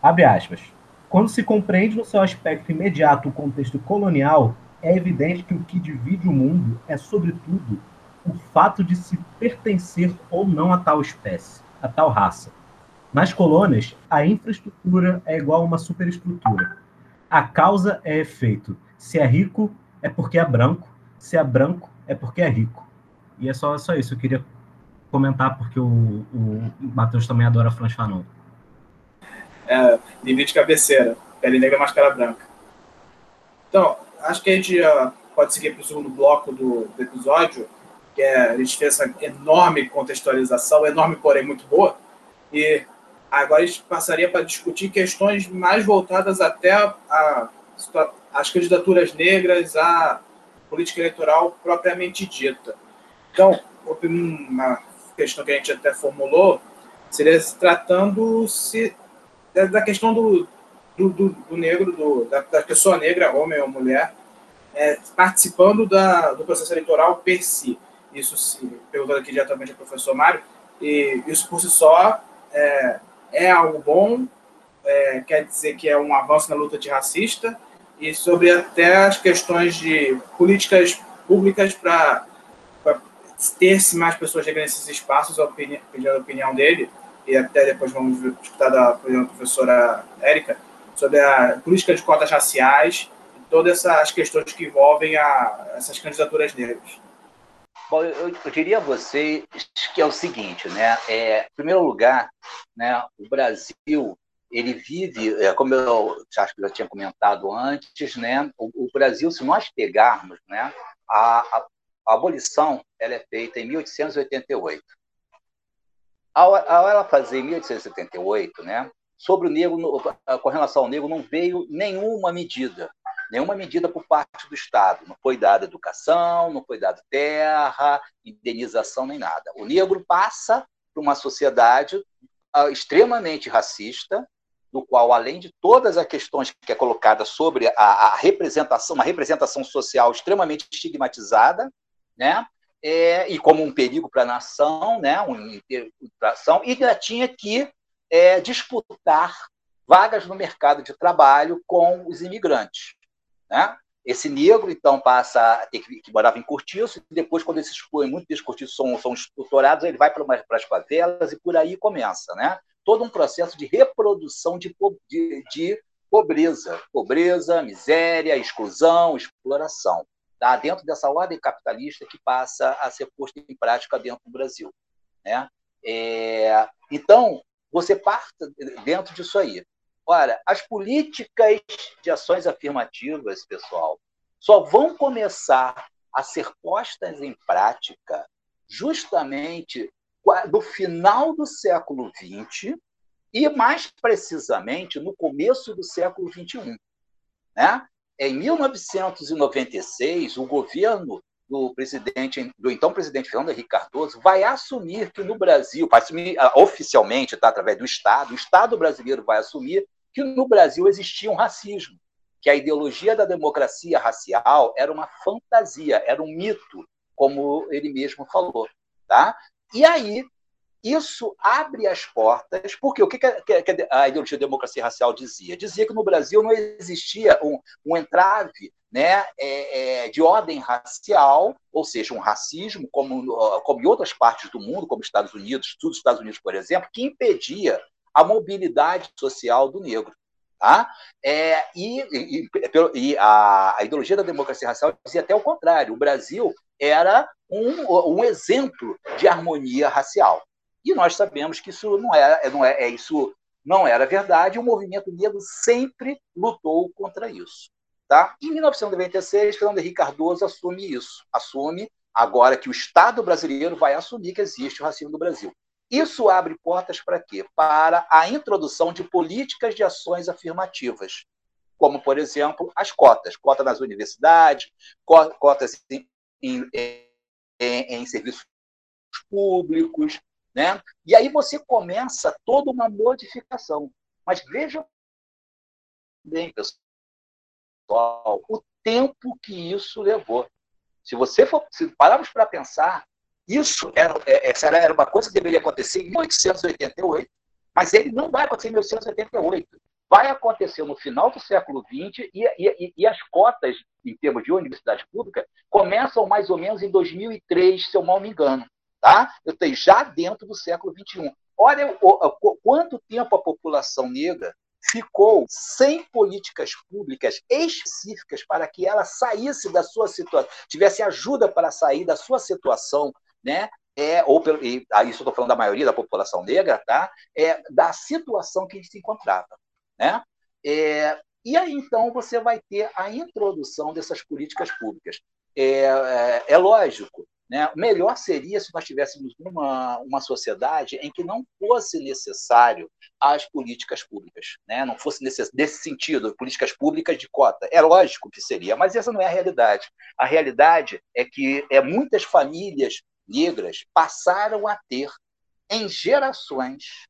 [SPEAKER 1] Abre aspas. Quando se compreende no seu aspecto imediato o contexto colonial, é evidente que o que divide o mundo é, sobretudo, o fato de se pertencer ou não a tal espécie, a tal raça. Nas colônias, a infraestrutura é igual a uma superestrutura. A causa é efeito. Se é rico, é porque é branco. Se é branco, é porque é rico. E é só, só isso. Eu queria comentar, porque o, o Matheus também adora Franz Fanon.
[SPEAKER 7] É, cabeceira. Pele negra, máscara branca. Então, acho que a gente pode seguir para o segundo bloco do, do episódio, que é, a gente fez essa enorme contextualização, enorme, porém muito boa. E Agora a gente passaria para discutir questões mais voltadas até a, a, as candidaturas negras, a política eleitoral propriamente dita. Então, uma questão que a gente até formulou seria tratando-se da questão do, do, do negro, do, da, da, pessoa negra, homem ou mulher, é, participando da, do processo eleitoral per si. Isso se perguntando aqui diretamente ao professor Mário, e isso por si só é, é algo bom, é, quer dizer que é um avanço na luta antirracista, e sobre até as questões de políticas públicas para ter-se mais pessoas negras nesses espaços, a opinião, a opinião dele, e até depois vamos escutar da, professora Érica, sobre a política de cotas raciais todas essas questões que envolvem a, essas candidaturas negras.
[SPEAKER 8] Bom, eu, eu, diria a vocês que é o seguinte, né? É, em primeiro lugar, né, o Brasil ele vive, é, como eu acho que já tinha comentado antes, né? O, o, Brasil, se nós pegarmos, né, a, a, a abolição ela é feita em 1888. Ao, ao ela fazer em 1878, né, sobre o negro, com relação ao negro, não veio nenhuma medida, nenhuma medida por parte do Estado. Não foi dada educação, não foi dada terra, indenização, nem nada. O negro passa por uma sociedade uh, extremamente racista, do qual, além de todas as questões que é colocada sobre a, a representação, uma representação social extremamente estigmatizada, né? É, e como um perigo para a nação, né? uma infiltração, e ainda tinha que é, disputar vagas no mercado de trabalho com os imigrantes. Né? Esse negro, então, passa a ter que, que morava em cortiço, e depois, quando esses, muitos cortiços são, são estruturados, ele vai para, para as favelas e por aí começa. Né? todo um processo de reprodução de, de, de pobreza, pobreza, miséria, exclusão, exploração, tá? dentro dessa ordem capitalista que passa a ser posta em prática dentro do Brasil. Né? É, então, você parte dentro disso aí. Ora, as políticas de ações afirmativas, pessoal, só vão começar a ser postas em prática justamente do final do século XX e, mais precisamente, no começo do século XXI. Né? Em 1996, o governo do presidente, do então presidente Fernando Henrique Cardoso, vai assumir que no Brasil, assumir ah, oficialmente, tá, através do Estado, o Estado brasileiro vai assumir que no Brasil existia um racismo, que a ideologia da democracia racial era uma fantasia, era um mito, como ele mesmo falou. Tá? E aí, isso abre as portas, porque o que a ideologia da democracia racial dizia? Dizia que no Brasil não existia um, um entrave né, é, é, de ordem racial, ou seja, um racismo, como, como em outras partes do mundo, como Estados Unidos, os Estados Unidos, por exemplo, que impedia a mobilidade social do negro. Tá? É, e, e, e a, a, ideologia da democracia racial dizia até o contrário: o Brasil era um, um exemplo de harmonia racial. E nós sabemos que isso não era, não é, é isso não era verdade. O movimento negro sempre lutou contra isso. Tá? Em 1996, Fernando Henrique Cardoso assume isso, assume agora que o Estado brasileiro vai assumir que existe o racismo no Brasil. Isso abre portas para quê? Para a introdução de políticas de ações afirmativas, como, por exemplo, as cotas, cota nas universidades, cotas em, em, em, serviços públicos, né? E aí você começa toda uma modificação. Mas veja bem, pessoal, o tempo que isso levou. Se você for, se pararmos para pensar, isso era, é, essa era uma coisa que deveria acontecer em 1888, mas ele não vai acontecer em 1888 vai acontecer no final do século XX e, e, e, as cotas, em termos de universidade pública, começam mais ou menos em 2003, se eu mal me engano. Tá? Eu tenho já dentro do século XXI. Olha quanto tempo a população negra ficou sem políticas públicas específicas para que ela saísse da sua situação, tivesse ajuda para sair da sua situação, né? É, ou pelo, e, aí estou falando da maioria da população negra, tá? É, da situação que a gente se encontrava. Né? É, e aí, então, você vai ter a introdução dessas políticas públicas. É, é, é lógico, né? melhor seria se nós tivéssemos uma, uma sociedade em que não fosse necessário as políticas públicas, né? não fosse nesse, nesse sentido, políticas públicas de cota. É lógico que seria, mas essa não é a realidade. A realidade é que é, muitas famílias negras passaram a ter, em gerações,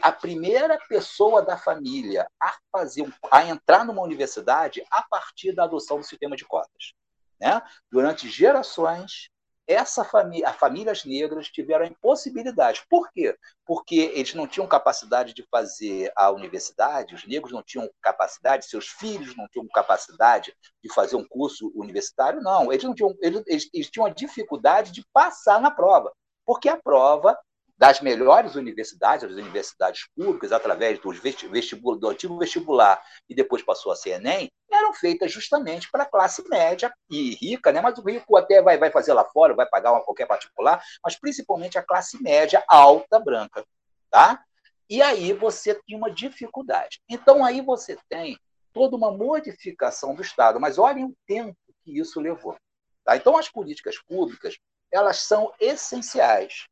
[SPEAKER 8] a primeira pessoa da família a fazer a entrar numa universidade a partir da adoção do sistema de cotas. Né? Durante gerações, essa família, as famílias negras tiveram a impossibilidade. Por quê? Porque eles não tinham capacidade de fazer a universidade, os negros não tinham capacidade, seus filhos não tinham capacidade de fazer um curso universitário, não. Eles não tinham, eles, eles tinham a dificuldade de passar na prova, porque a prova das melhores universidades, as universidades públicas, através do, vestibul, do antigo vestibular e depois passou a ser Enem, eram feitas justamente para a classe média e rica, né? mas o rico até vai, vai fazer lá fora, vai pagar uma, qualquer particular, mas principalmente a classe média alta branca. Tá? E aí você tem uma dificuldade. Então aí você tem toda uma modificação do Estado, mas olhem o tempo que isso levou. Tá? Então, as políticas públicas elas são essenciais.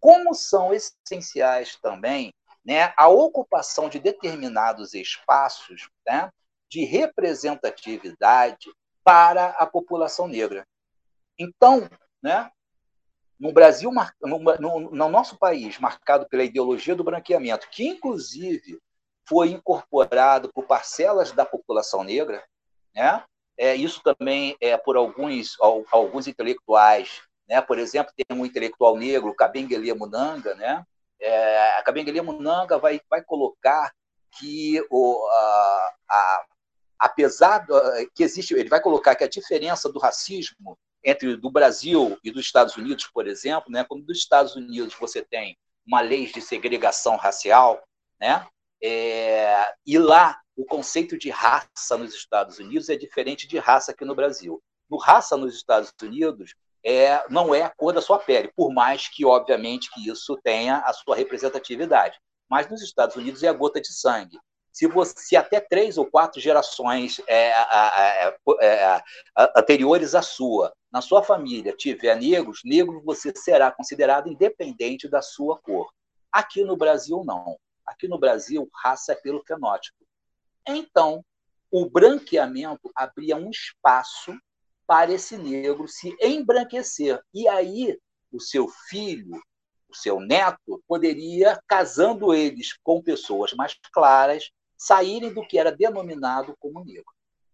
[SPEAKER 8] Como são essenciais também né, a ocupação de determinados espaços né, de representatividade para a população negra. Então, né, no Brasil, no, no, no, nosso país, marcado pela ideologia do branqueamento, que inclusive foi incorporado por parcelas da população negra, né? É, isso também é por alguns, alguns intelectuais, né? Por exemplo, tem um intelectual negro, Kabengele Munanga, né? É, Kabengele Munanga vai, vai colocar que o, a, a, apesar do, que existe, ele vai colocar que a diferença do racismo entre do Brasil e dos Estados Unidos, por exemplo, né, quando nos Estados Unidos você tem uma lei de segregação racial, né, é, e lá o conceito de raça nos Estados Unidos é diferente de raça aqui no Brasil. No raça nos Estados Unidos é, não é a cor da sua pele, por mais que, obviamente, que isso tenha a sua representatividade. Mas nos Estados Unidos é a gota de sangue se você até três ou quatro gerações é, é, é, anteriores à sua, na sua família, tiver negros, negro você será considerado independente da sua cor. Aqui no Brasil, não. Aqui no Brasil, raça é pelo fenótipo. Então, o branqueamento abria um espaço para esse negro se embranquecer. E aí, o seu filho, o seu neto, poderia, casando eles com pessoas mais claras, saírem do que era denominado como negro.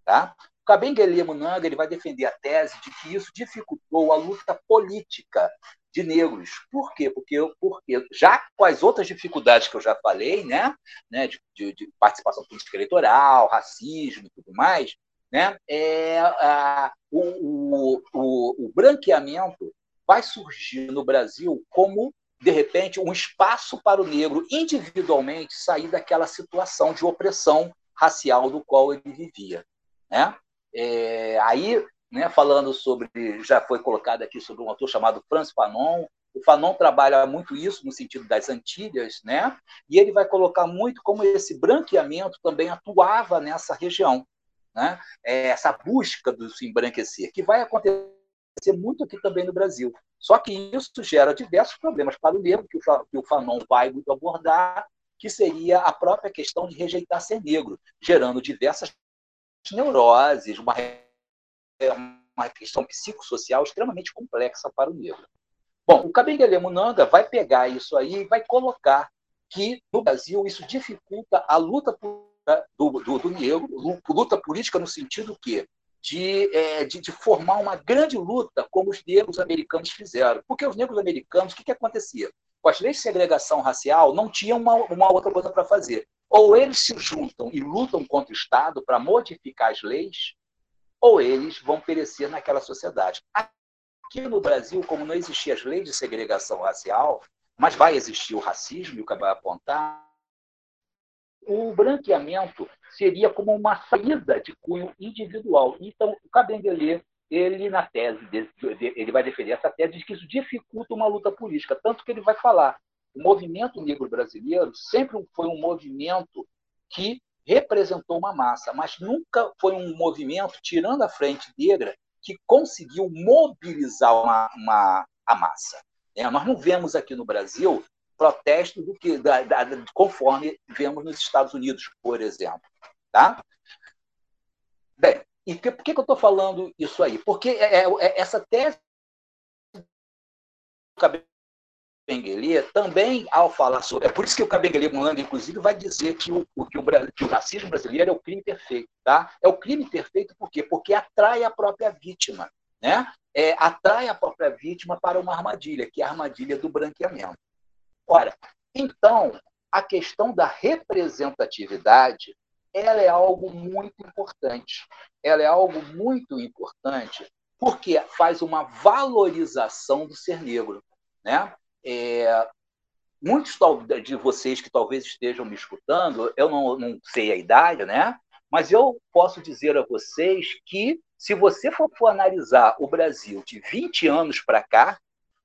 [SPEAKER 8] Tá? O Kabengele Munanga ele vai defender a tese de que isso dificultou a luta política de negros. Por quê? Porque, porque já com as outras dificuldades que eu já falei, né, né de, de, de participação política eleitoral, racismo e tudo mais, né, é, a, o, o, o, branqueamento vai surgir no Brasil como de repente, um espaço para o negro individualmente sair daquela situação de opressão racial do qual ele vivia. Né? É, aí, né, falando sobre, já foi colocado aqui sobre um autor chamado Franz Fanon, o Fanon trabalha muito isso no sentido das Antilhas, né? E ele vai colocar muito como esse branqueamento também atuava nessa região, né? É essa busca do se embranquecer, que vai acontecer muito aqui também no Brasil. Só que isso gera diversos problemas para o negro, que o Fanon vai muito abordar, que seria a própria questão de rejeitar ser negro, gerando diversas neuroses, uma, uma questão psicossocial extremamente complexa para o negro. Bom, o Kabengele Munanga vai pegar isso aí e vai colocar que no Brasil isso dificulta a luta do, do, do negro, luta política no sentido que de, é, de, de, formar uma grande luta, como os negros americanos fizeram. Porque os negros americanos, o que, que acontecia? Com as leis de segregação racial, não tinham uma, uma outra coisa para fazer. Ou eles se juntam e lutam contra o Estado para modificar as leis, ou eles vão perecer naquela sociedade. Aqui no Brasil, como não existiam as leis de segregação racial, mas vai existir o racismo, e o que vai apontar, o branqueamento seria como uma saída de cunho individual. Então, o Cabenguele, ele na tese, ele vai defender essa tese de que isso dificulta uma luta política, tanto que ele vai falar o movimento negro brasileiro sempre foi um movimento que representou uma massa, mas nunca foi um movimento, tirando a frente negra, que conseguiu mobilizar uma, uma a massa. É, nós não vemos aqui no Brasil protesto do que da, da, conforme vemos nos Estados Unidos, por exemplo. Tá? Bem, e que, por que, que eu estou falando isso aí? Porque é, é, é essa tese do Cabenguele também, ao falar sobre. É por isso que o Cabenguele Mulanga, inclusive, vai dizer que o, que, o, que o racismo brasileiro é o crime perfeito. Tá? É o crime perfeito por quê? Porque atrai a própria vítima. Né? É, atrai a própria vítima para uma armadilha, que é a armadilha do branqueamento. Ora, então, a questão da representatividade ela é algo muito importante. Ela é algo muito importante porque faz uma valorização do ser negro. Né? É, muitos de vocês que talvez estejam me escutando, eu não, não sei a idade, né? mas eu posso dizer a vocês que, se você for, for analisar o Brasil de 20 anos para cá,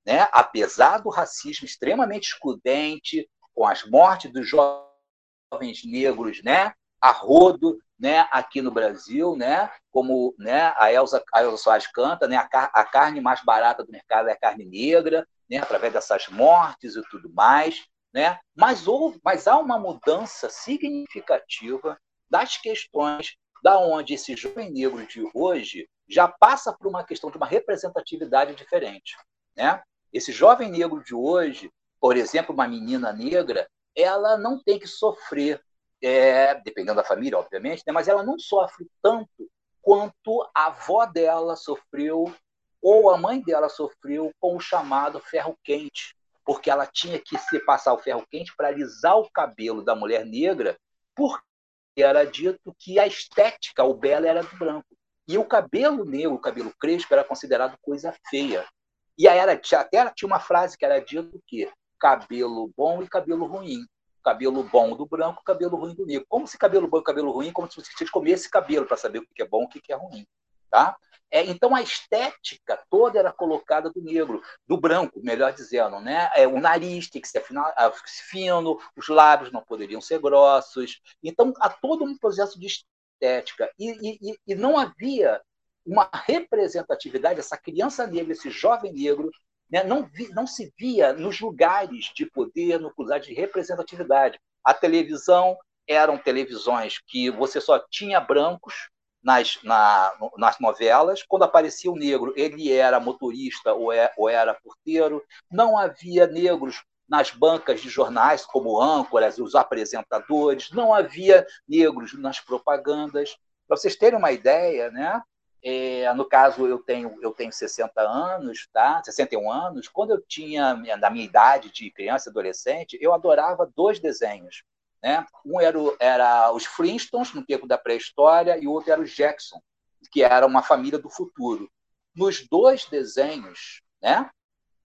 [SPEAKER 8] né? apesar do racismo extremamente excludente, com as mortes dos jovens negros né? a rodo né, aqui no Brasil, né, como né, a Elza, a Elza Soares canta, né, a, car a carne mais barata do mercado é a carne negra, né, através dessas mortes e tudo mais, né, mas, houve, mas há uma mudança significativa das questões da onde esse jovem negro de hoje já passa por uma questão de uma representatividade diferente. Né? Esse jovem negro de hoje, por exemplo, uma menina negra, ela não tem que sofrer, é, dependendo da família, obviamente, né? mas ela não sofre tanto quanto a avó dela sofreu ou a mãe dela sofreu com o chamado ferro quente, porque ela tinha que se passar o ferro quente para alisar o cabelo da mulher negra, porque era dito que a estética, o belo, era do branco. E o cabelo negro, o cabelo crespo, era considerado coisa feia. E aí era, até tinha uma frase que era dito que cabelo bom e cabelo ruim. Cabelo bom do branco, cabelo ruim do negro. Como se cabelo bom e cabelo ruim, como se você comesse cabelo para saber o que é bom e o que é ruim. Tá? É, então a estética toda era colocada do negro, do branco, melhor dizendo, né? É, o nariz tinha que ser fino, os lábios não poderiam ser grossos. Então há todo um processo de estética e, e, e não havia uma representatividade. Essa criança negra, esse jovem negro, né? não, vi, não se via nos lugares de poder, no lugar de representatividade. A televisão eram televisões que você só tinha brancos nas, na, nas novelas. Quando aparecia o negro, ele era motorista ou, é, ou era porteiro. Não havia negros nas bancas de jornais, como âncoras, os apresentadores. Não havia negros nas propagandas. Para vocês terem uma ideia, né? É, no caso, eu tenho, eu tenho 60 anos, tá? 61 anos. Quando eu tinha, na minha idade de criança adolescente, eu adorava dois desenhos. Né? Um era, era os Flintstones, no tempo da pré-história, e o outro era os Jackson, que era uma família do futuro. Nos dois desenhos, né,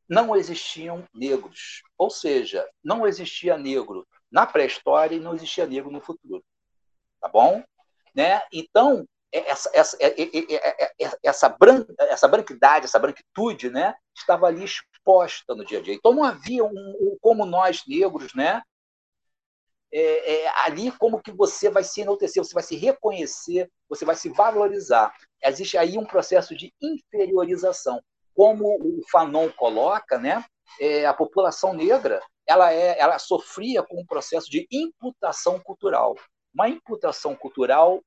[SPEAKER 8] não existiam negros. Ou seja, não existia negro na pré-história e não existia negro no futuro. Tá bom? Né? Então, essa, essa, essa, bran, essa branquidade, essa branquitude, né, estava ali exposta no dia a dia. Então não havia um, um como nós negros, né, é, é, ali como que você vai se enaltecer, você vai se reconhecer, você vai se valorizar. Existe aí um processo de inferiorização. Como o Fanon coloca, né, é, a população negra ela, é, ela sofria com um processo de imputação cultural. Uma imputação cultural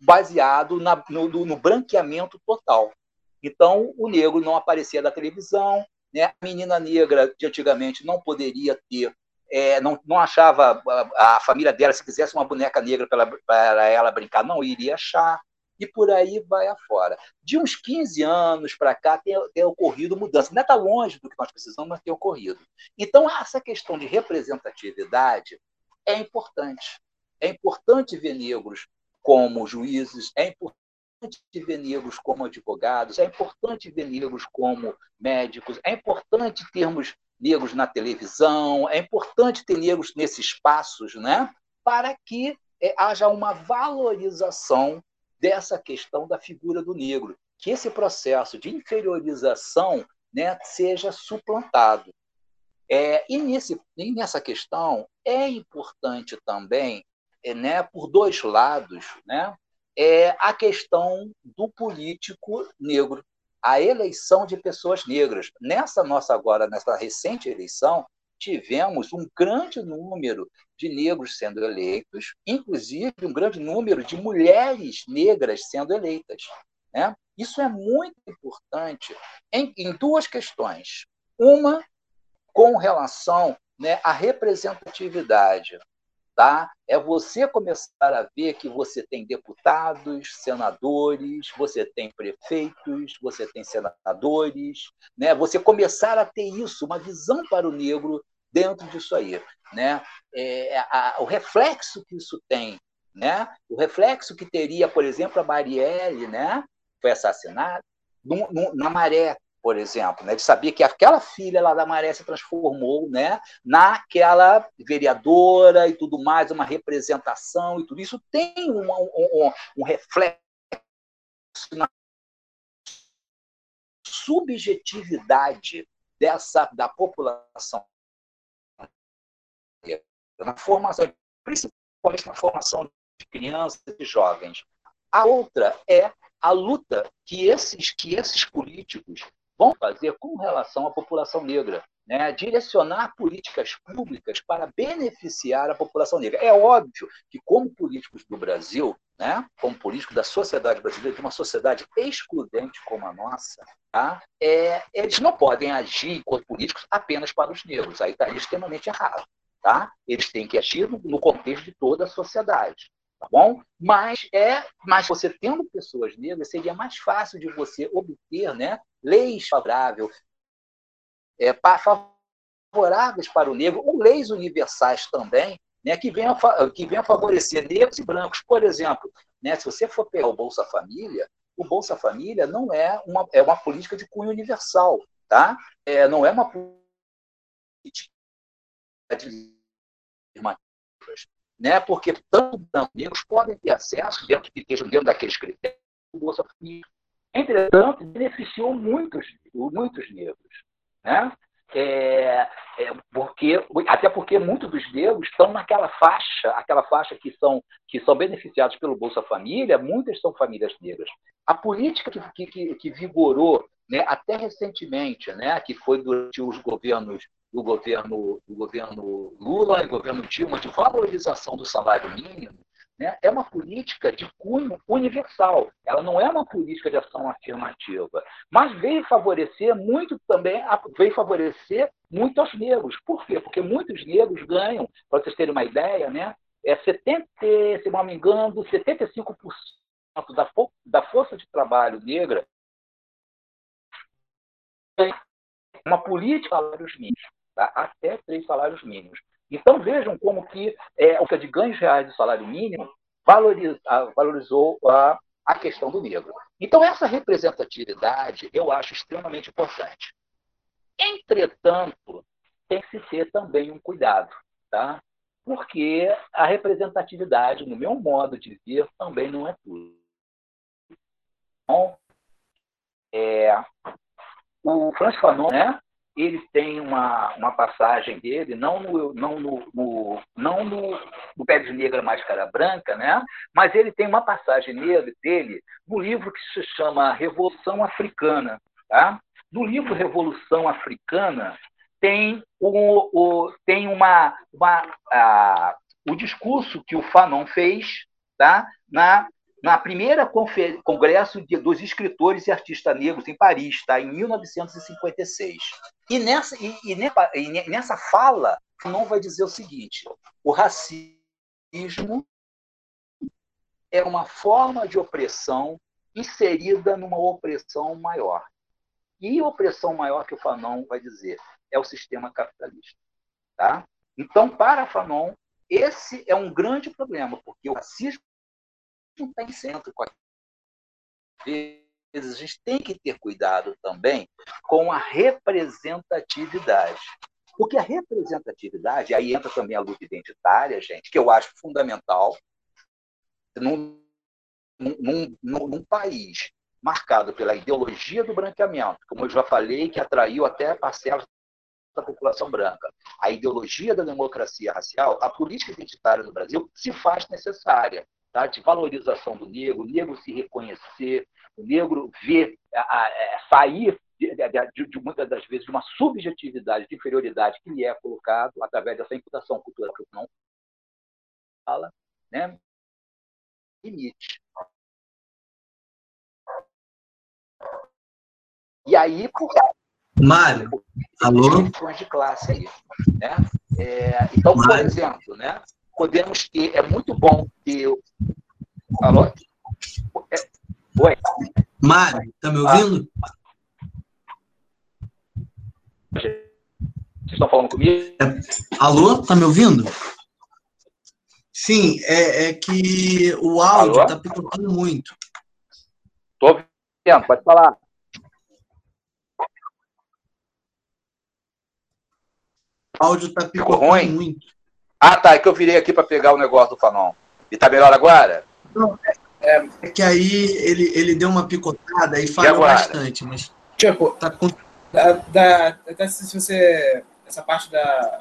[SPEAKER 8] baseado na, no, no, branqueamento total. Então, o negro não aparecia da televisão, né? a menina negra de antigamente não poderia ter é, não, não achava a, a, família dela, se quisesse uma boneca negra para ela, brincar, não iria achar, e por aí vai afora. De uns 15 anos para cá tem, tem ocorrido mudança. Não está longe do que nós precisamos, mas tem ocorrido. Então, essa questão de representatividade é importante. É importante ver negros como juízes, é importante ver negros como advogados, é importante ver negros como médicos, é importante termos negros na televisão, é importante ter negros nesses espaços, né? para que é, haja uma valorização dessa questão da figura do negro, que esse processo de inferiorização né, seja suplantado. É, e, nesse, e nessa questão é importante também, né, por dois lados, né, é a questão do político negro a eleição de pessoas negras. Nessa nossa agora, nessa recente eleição, tivemos um grande número de negros sendo eleitos, inclusive um grande número de mulheres negras sendo eleitas. Né? Isso é muito importante em, em duas questões. Uma, com relação né, à representatividade tá? É você começar a ver que você tem deputados, senadores, você tem prefeitos, você tem senadores, né? Você começar a ter isso, uma visão para o negro dentro disso aí, né? É, a, o reflexo que isso tem, né? O reflexo que teria, por exemplo, a Marielle, né? Foi assassinada no, no, na Maré, por exemplo, né, de saber que aquela filha lá da Maré se transformou né, naquela vereadora e tudo mais, uma representação e tudo isso tem um, um, um reflexo na subjetividade dessa da população na formação, principalmente na formação crianças e jovens. A outra é a luta que esses, que esses políticos vão fazer com relação à população negra. Né, direcionar políticas públicas para beneficiar a população negra. É óbvio que, como políticos do Brasil, né, como políticos da sociedade brasileira, de uma sociedade excludente como a nossa, tá, é, eles não podem agir enquanto políticos apenas para os negros. Aí está extremamente errado. Tá? Eles têm que agir no, no contexto de toda a sociedade tá bom? Mas é, mas você tendo pessoas negras, seria mais fácil de você obter, né, leis favoráveis, é, favoráveis para o negro, ou leis universais também, né, que, venham, que venham favorecer negros e brancos. Por exemplo, né, se você for pegar o Bolsa Família, o Bolsa Família não é uma, é uma política de cunho universal, tá? É, não é uma política de né? porque tanto negros podem ter acesso, dentro, estejam dentro daqueles critérios, Bolsa Família. Entretanto, beneficiou muitos, muitos negros. Né? É, é, porque, até porque muitos dos negros estão naquela faixa, aquela faixa que são, que são beneficiados pelo Bolsa Família, muitas são famílias negras. A política que, que, que vigorou né, até recentemente, né, que foi durante os governos do governo, do governo Lula e governo Dilma de valorização do salário mínimo, né, é uma política de cunho universal. Ela não é uma política de ação afirmativa, mas veio favorecer muito também, veio favorecer muito aos negros. Por quê? Porque muitos negros ganham, para vocês terem uma ideia, né, é 70, se não me engano, 75% da, da força de trabalho negra uma política de salários mínimos tá? até três salários mínimos. Então vejam como que é, o que é de ganhos reais do salário mínimo valoriza, valorizou a, a questão do negro. Então essa representatividade eu acho extremamente importante. Entretanto, tem que se ter também um cuidado, tá? Porque a representatividade, no meu modo de ver, também não é tudo. Então, é, o Franz Fanon, né, ele tem uma, uma passagem dele, não no, não no, no não no, no Pé de Negra Máscara Branca, né? mas ele tem uma passagem dele, dele no livro que se chama Revolução Africana. Tá? No livro Revolução Africana, tem, o, o, tem uma, uma a, o discurso que o Fanon fez tá? na na primeira congresso de, dos escritores e artistas negros em Paris, tá? em 1956. E nessa, e, e, nessa fala, não vai dizer o seguinte: o racismo é uma forma de opressão inserida numa opressão maior. E a opressão maior que o Fanon vai dizer é o sistema capitalista. Tá? Então, para Fanon, esse é um grande problema, porque o racismo não está em centro com vezes a gente tem que ter cuidado também com a representatividade. Porque a representatividade, aí entra também a luta identitária, gente, que eu acho fundamental num, num, num, num país marcado pela ideologia do branqueamento, como eu já falei, que atraiu até parcelas da população branca. A ideologia da democracia racial, a política identitária no Brasil se faz necessária tá? de valorização do negro, o negro se reconhecer, o negro ver, a, a, a é, sair de, de, de, muitas das vezes de uma subjetividade de inferioridade que lhe é colocado através dessa imputação cultural que não fala, né? limite. E aí, por
[SPEAKER 9] Mário, alô?
[SPEAKER 8] de classe aí, né? É, então, por exemplo, né? Podemos ter, é muito bom ter. Alô? É,
[SPEAKER 9] oi. Mário, tá me ouvindo? Ah.
[SPEAKER 8] Vocês estão falando comigo?
[SPEAKER 9] É, alô, tá me ouvindo? Sim, é, é que o áudio Alô? tá picotando muito.
[SPEAKER 8] Tô ouvindo, pode falar.
[SPEAKER 9] O áudio tá picotando muito.
[SPEAKER 8] Ah, tá. É que eu virei aqui para pegar o negócio do Fanon. E tá melhor agora?
[SPEAKER 9] Não, é, é que aí ele, ele deu uma picotada e falou bastante, mas.
[SPEAKER 7] Tipo, tá com... da, da, até se você. Essa parte da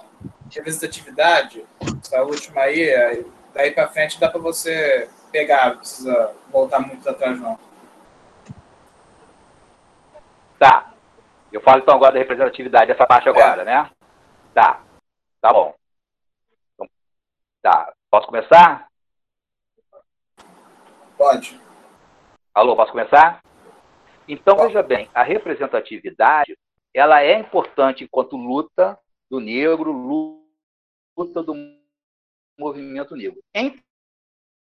[SPEAKER 7] representatividade, essa última aí, daí para frente dá para você pegar, não precisa voltar muito atrás não.
[SPEAKER 8] Tá. Eu falo então agora da representatividade, essa parte agora, é. né? Tá. Tá bom. Tá. Posso começar?
[SPEAKER 7] Pode.
[SPEAKER 8] Alô, posso começar? Então, Pode. veja bem, a representatividade, ela é importante enquanto luta do negro, luta do movimento negro.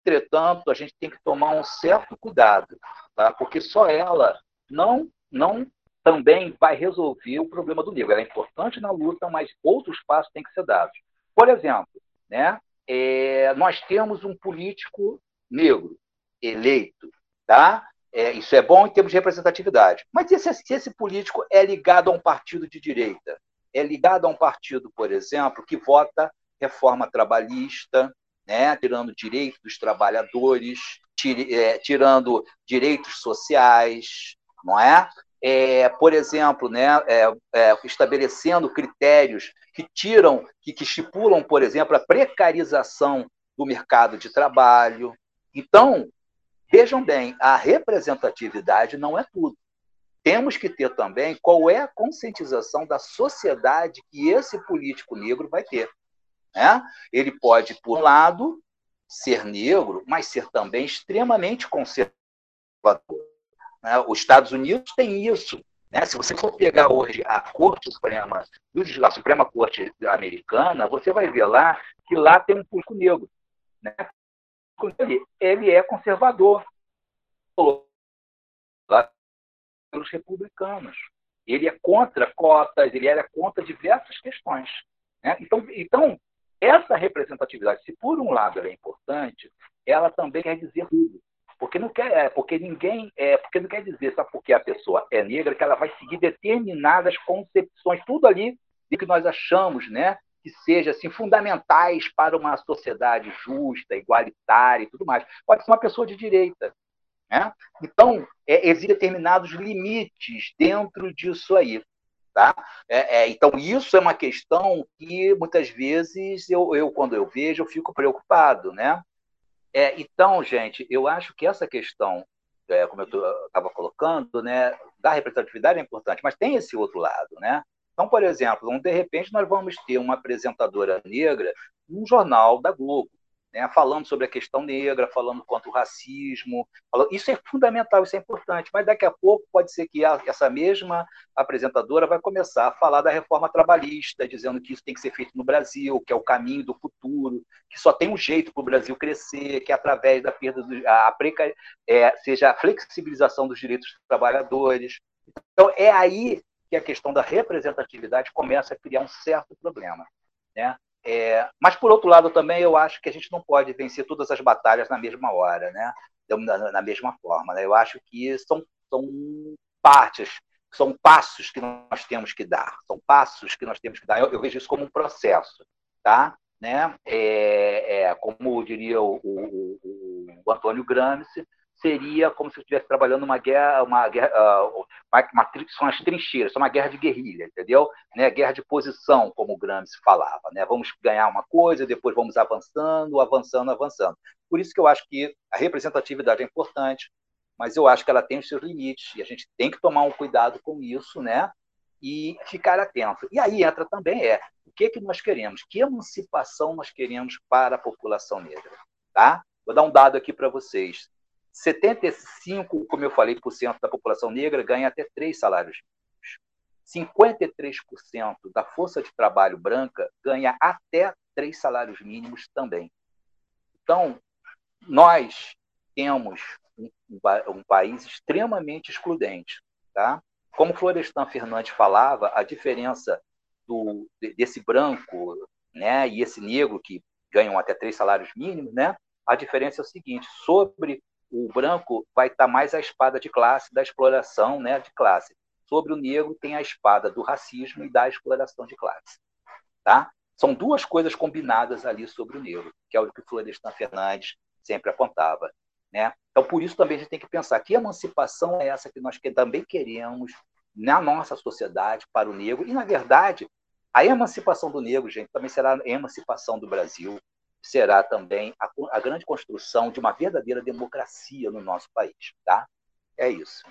[SPEAKER 8] Entretanto, a gente tem que tomar um certo cuidado, tá? porque só ela não, não também vai resolver o problema do negro. Ela é importante na luta, mas outros passos têm que ser dados. Por exemplo, né, é, nós temos um político negro eleito, tá? É, isso é bom em termos de representatividade. Mas esse, se esse político é ligado a um partido de direita, é ligado a um partido, por exemplo, que vota reforma trabalhista, né, tirando direitos dos trabalhadores, tir, é, tirando direitos sociais, não é? É por exemplo, né, é, é, estabelecendo critérios que tiram, que, que estipulam, por exemplo, a precarização do mercado de trabalho. Então, vejam bem, a representatividade não é tudo. Temos que ter também qual é a conscientização da sociedade que esse político negro vai ter. Né? Ele pode, por um lado, ser negro, mas ser também extremamente conservador. Né? Os Estados Unidos têm isso. Né? Se você for pegar hoje a Corte Suprema, a Suprema Corte Americana, você vai ver lá que lá tem um público negro. Né? Ele, é conservador pelos republicanos. Ele é contra cotas, ele era contra diversas questões. Né? Então, então, essa representatividade, se por um lado ela é importante, ela também quer dizer tudo. Porque não quer, é, porque ninguém, é, porque não quer dizer, só porque a pessoa é negra, que ela vai seguir determinadas concepções, tudo ali que nós achamos, né, que seja assim fundamentais para uma sociedade justa, igualitária e tudo mais. Pode ser uma pessoa de direita, né? Então, é, existem determinados limites dentro disso aí. Tá? É, é, então, isso é uma questão que muitas vezes eu, eu quando eu vejo, eu fico preocupado. Né? É, então, gente, eu acho que essa questão, é, como eu estava colocando, né, da representatividade é importante, mas tem esse outro lado. Né? Então, por exemplo, de repente nós vamos ter uma apresentadora negra num jornal da Globo né, falando sobre a questão negra, falando quanto o racismo. Falando... Isso é fundamental, isso é importante, mas daqui a pouco pode ser que essa mesma apresentadora vai começar a falar da reforma trabalhista, dizendo que isso tem que ser feito no Brasil, que é o caminho do futuro, que só tem um jeito para o Brasil crescer, que é através da perda do, a preca, é, seja a flexibilização dos direitos dos trabalhadores. Então, é aí que a questão da representatividade começa a criar um certo problema. Né? É, mas, por outro lado, também eu acho que a gente não pode vencer todas as batalhas na mesma hora, né? na, na mesma forma. Né? Eu acho que são, são partes, são passos que nós temos que dar, são passos que nós temos que dar. Eu, eu vejo isso como um processo, tá? Né? É, é, como diria o, o, o Antônio Gramsci, seria como se eu estivesse trabalhando uma guerra, uma guerra, uh, uma, uma, são as trincheiras, são uma guerra de guerrilha, entendeu? Né? Guerra de posição, como o Gramsci falava, né? Vamos ganhar uma coisa, depois vamos avançando, avançando, avançando. Por isso que eu acho que a representatividade é importante, mas eu acho que ela tem os seus limites e a gente tem que tomar um cuidado com isso, né? E ficar atento. E aí entra também é o que que nós queremos, que emancipação nós queremos para a população negra, tá? Vou dar um dado aqui para vocês. 75, como eu falei, por cento da população negra ganha até três salários mínimos. 53% da força de trabalho branca ganha até três salários mínimos também. Então, nós temos um, um país extremamente excludente. Tá? Como Florestan Fernandes falava, a diferença do, desse branco né, e esse negro, que ganham até três salários mínimos, né, a diferença é o seguinte: sobre o branco vai estar mais a espada de classe, da exploração né, de classe. Sobre o negro tem a espada do racismo e da exploração de classe. Tá? São duas coisas combinadas ali sobre o negro, que é o que Florestan Fernandes sempre apontava. Né? Então, por isso também a gente tem que pensar que emancipação é essa que nós também queremos na nossa sociedade para o negro. E, na verdade, a emancipação do negro, gente, também será a emancipação do Brasil. Será também a, a grande construção de uma verdadeira democracia no nosso país. Tá? É isso.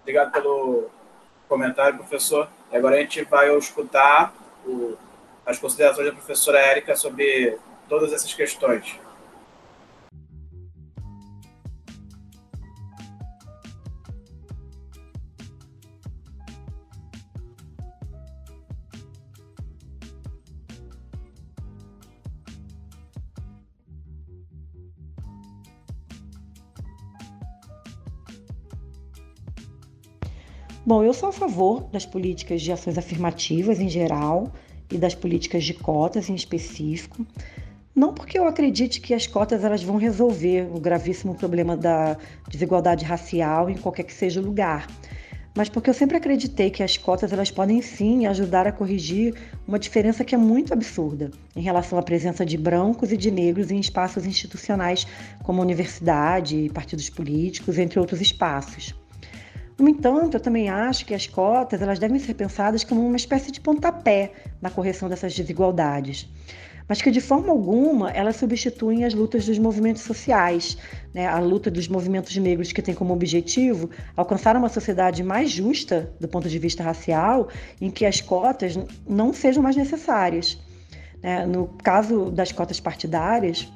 [SPEAKER 7] Obrigado pelo comentário, professor. E agora a gente vai escutar o, as considerações da professora Érica sobre todas essas questões.
[SPEAKER 4] Bom, eu sou a favor das políticas de ações afirmativas em geral e das políticas de cotas em específico. Não porque eu acredite que as cotas elas vão resolver o gravíssimo problema da desigualdade racial em qualquer que seja o lugar, mas porque eu sempre acreditei que as cotas elas podem sim ajudar a corrigir uma diferença que é muito absurda em relação à presença de brancos e de negros em espaços institucionais como universidade, partidos políticos, entre outros espaços. No entanto, eu também acho que as cotas elas devem ser pensadas como uma espécie de pontapé na correção dessas desigualdades, mas que de forma alguma elas substituem as lutas dos movimentos sociais, né? a luta dos movimentos negros que tem como objetivo alcançar uma sociedade mais justa do ponto de vista racial, em que as cotas não sejam mais necessárias. Né? No caso das cotas partidárias,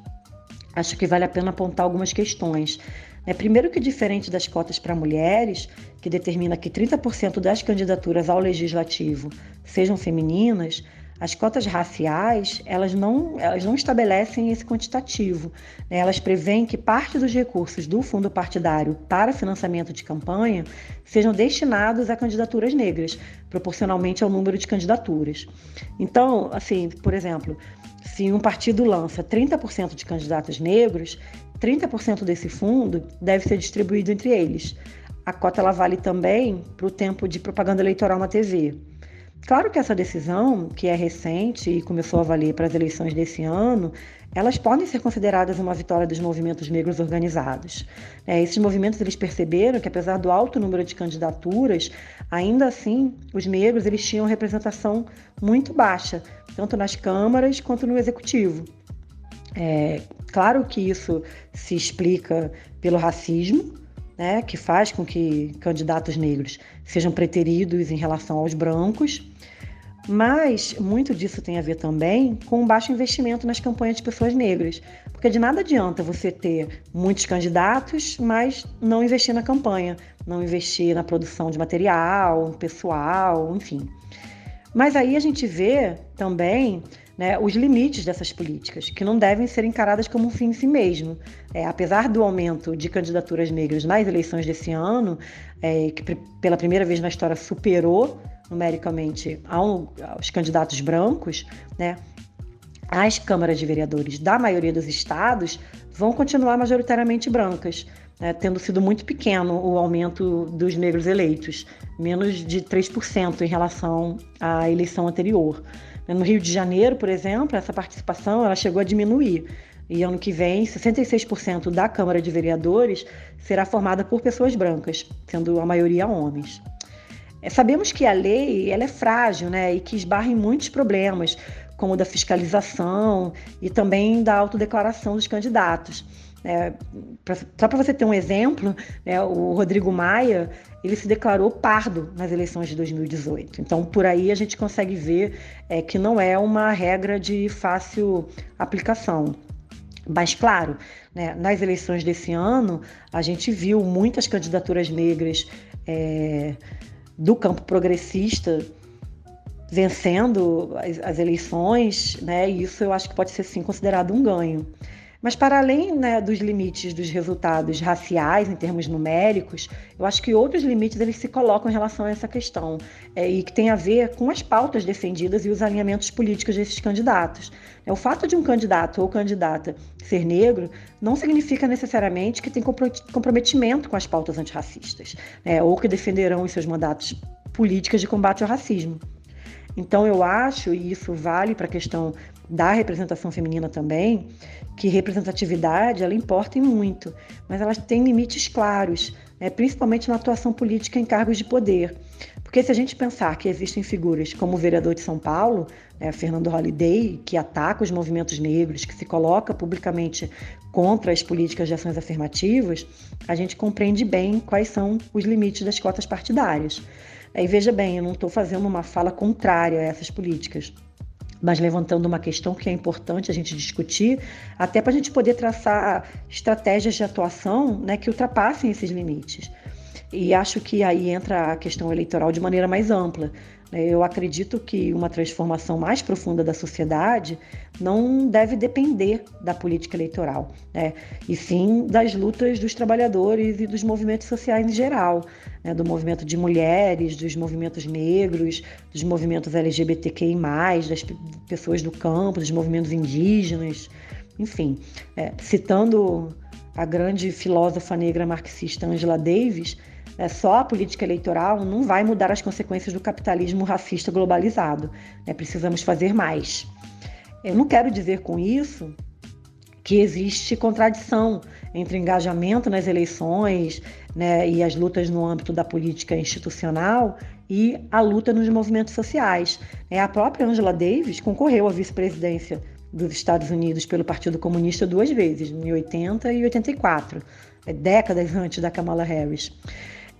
[SPEAKER 4] acho que vale a pena apontar algumas questões. É, primeiro que diferente das cotas para mulheres, que determina que 30% das candidaturas ao legislativo sejam femininas, as cotas raciais, elas não, elas não estabelecem esse quantitativo. Né? Elas prevêem que parte dos recursos do fundo partidário para financiamento de campanha sejam destinados a candidaturas negras, proporcionalmente ao número de candidaturas. Então, assim, por exemplo, se um partido lança 30% de candidatos negros, 30% desse fundo deve ser distribuído entre eles. A cota ela vale também para o tempo de propaganda eleitoral na TV. Claro que essa decisão, que é recente e começou a valer para as eleições desse ano, elas podem ser consideradas uma vitória dos movimentos negros organizados. É, esses movimentos eles perceberam que apesar do alto número de candidaturas, ainda assim os negros eles tinham representação muito baixa, tanto nas câmaras quanto no executivo. É, claro que isso se explica pelo racismo, né, que faz com que candidatos negros sejam preteridos em relação aos brancos, mas muito disso tem a ver também com o baixo investimento nas campanhas de pessoas negras, porque de nada adianta você ter muitos candidatos, mas não investir na campanha, não investir na produção de material, pessoal, enfim. Mas aí a gente vê também né, os limites dessas políticas, que não devem ser encaradas como um fim em si mesmo. É, apesar do aumento de candidaturas negras nas eleições desse ano, é, que pela primeira vez na história superou numericamente ao, aos candidatos brancos, né, as câmaras de vereadores da maioria dos estados vão continuar majoritariamente brancas. Né, tendo sido muito pequeno o aumento dos negros eleitos, menos de 3% em relação à eleição anterior. No Rio de Janeiro, por exemplo, essa participação ela chegou a diminuir. E ano que vem, 66% da Câmara de Vereadores será formada por pessoas brancas, sendo a maioria homens. É, sabemos que a lei ela é frágil né, e que esbarra em muitos problemas, como o da fiscalização e também da autodeclaração dos candidatos. É, pra, só para você ter um exemplo, né, o Rodrigo Maia ele se declarou pardo nas eleições de 2018. Então, por aí a gente consegue ver é, que não é uma regra de fácil aplicação. Mas, claro, né, nas eleições desse ano, a gente viu muitas candidaturas negras é, do campo progressista vencendo as, as eleições, né, e isso eu acho que pode ser sim considerado um ganho. Mas para além né, dos limites dos resultados raciais em termos numéricos, eu acho que outros limites eles se colocam em relação a essa questão é, e que tem a ver com as pautas defendidas e os alinhamentos políticos desses candidatos. É, o fato de um candidato ou candidata ser negro não significa necessariamente que tem comprometimento com as pautas antirracistas né, ou que defenderão os seus mandatos políticas de combate ao racismo. Então eu acho, e isso vale para a questão da representação feminina também, que representatividade ela importa em muito, mas ela tem limites claros, né, principalmente na atuação política em cargos de poder. Porque se a gente pensar que existem figuras como o vereador de São Paulo, né, Fernando Holliday, que ataca os movimentos negros, que se coloca publicamente contra as políticas de ações afirmativas, a gente compreende bem quais são os limites das cotas partidárias. E veja bem, eu não estou fazendo uma fala contrária a essas políticas mas levantando uma questão que é importante a gente discutir, até para a gente poder traçar estratégias de atuação né, que ultrapassem esses limites. E acho que aí entra a questão eleitoral de maneira mais ampla. Né. Eu acredito que uma transformação mais profunda da sociedade não deve depender da política eleitoral, né? e sim das lutas dos trabalhadores e dos movimentos sociais em geral, né? do movimento de mulheres, dos movimentos negros, dos movimentos LGBTQI, das pessoas do campo, dos movimentos indígenas, enfim. É, citando a grande filósofa negra marxista Angela Davis, é, só a política eleitoral não vai mudar as consequências do capitalismo racista globalizado. Né? Precisamos fazer mais. Eu não quero dizer com isso que existe contradição entre engajamento nas eleições né, e as lutas no âmbito da política institucional e a luta nos movimentos sociais. É, a própria Angela Davis concorreu à vice-presidência dos Estados Unidos pelo Partido Comunista duas vezes, em 80 e 84, é, décadas antes da Kamala Harris.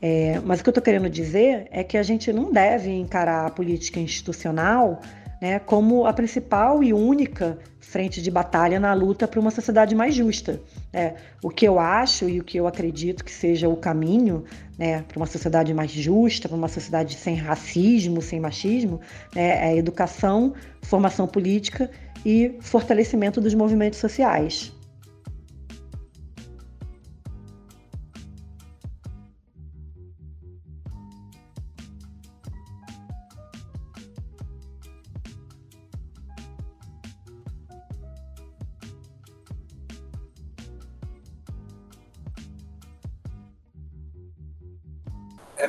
[SPEAKER 4] É, mas o que eu estou querendo dizer é que a gente não deve encarar a política institucional né, como a principal e única frente de batalha na luta para uma sociedade mais justa. É, o que eu acho e o que eu acredito que seja o caminho né, para uma sociedade mais justa, para uma sociedade sem racismo, sem machismo, né, é educação, formação política e fortalecimento dos movimentos sociais.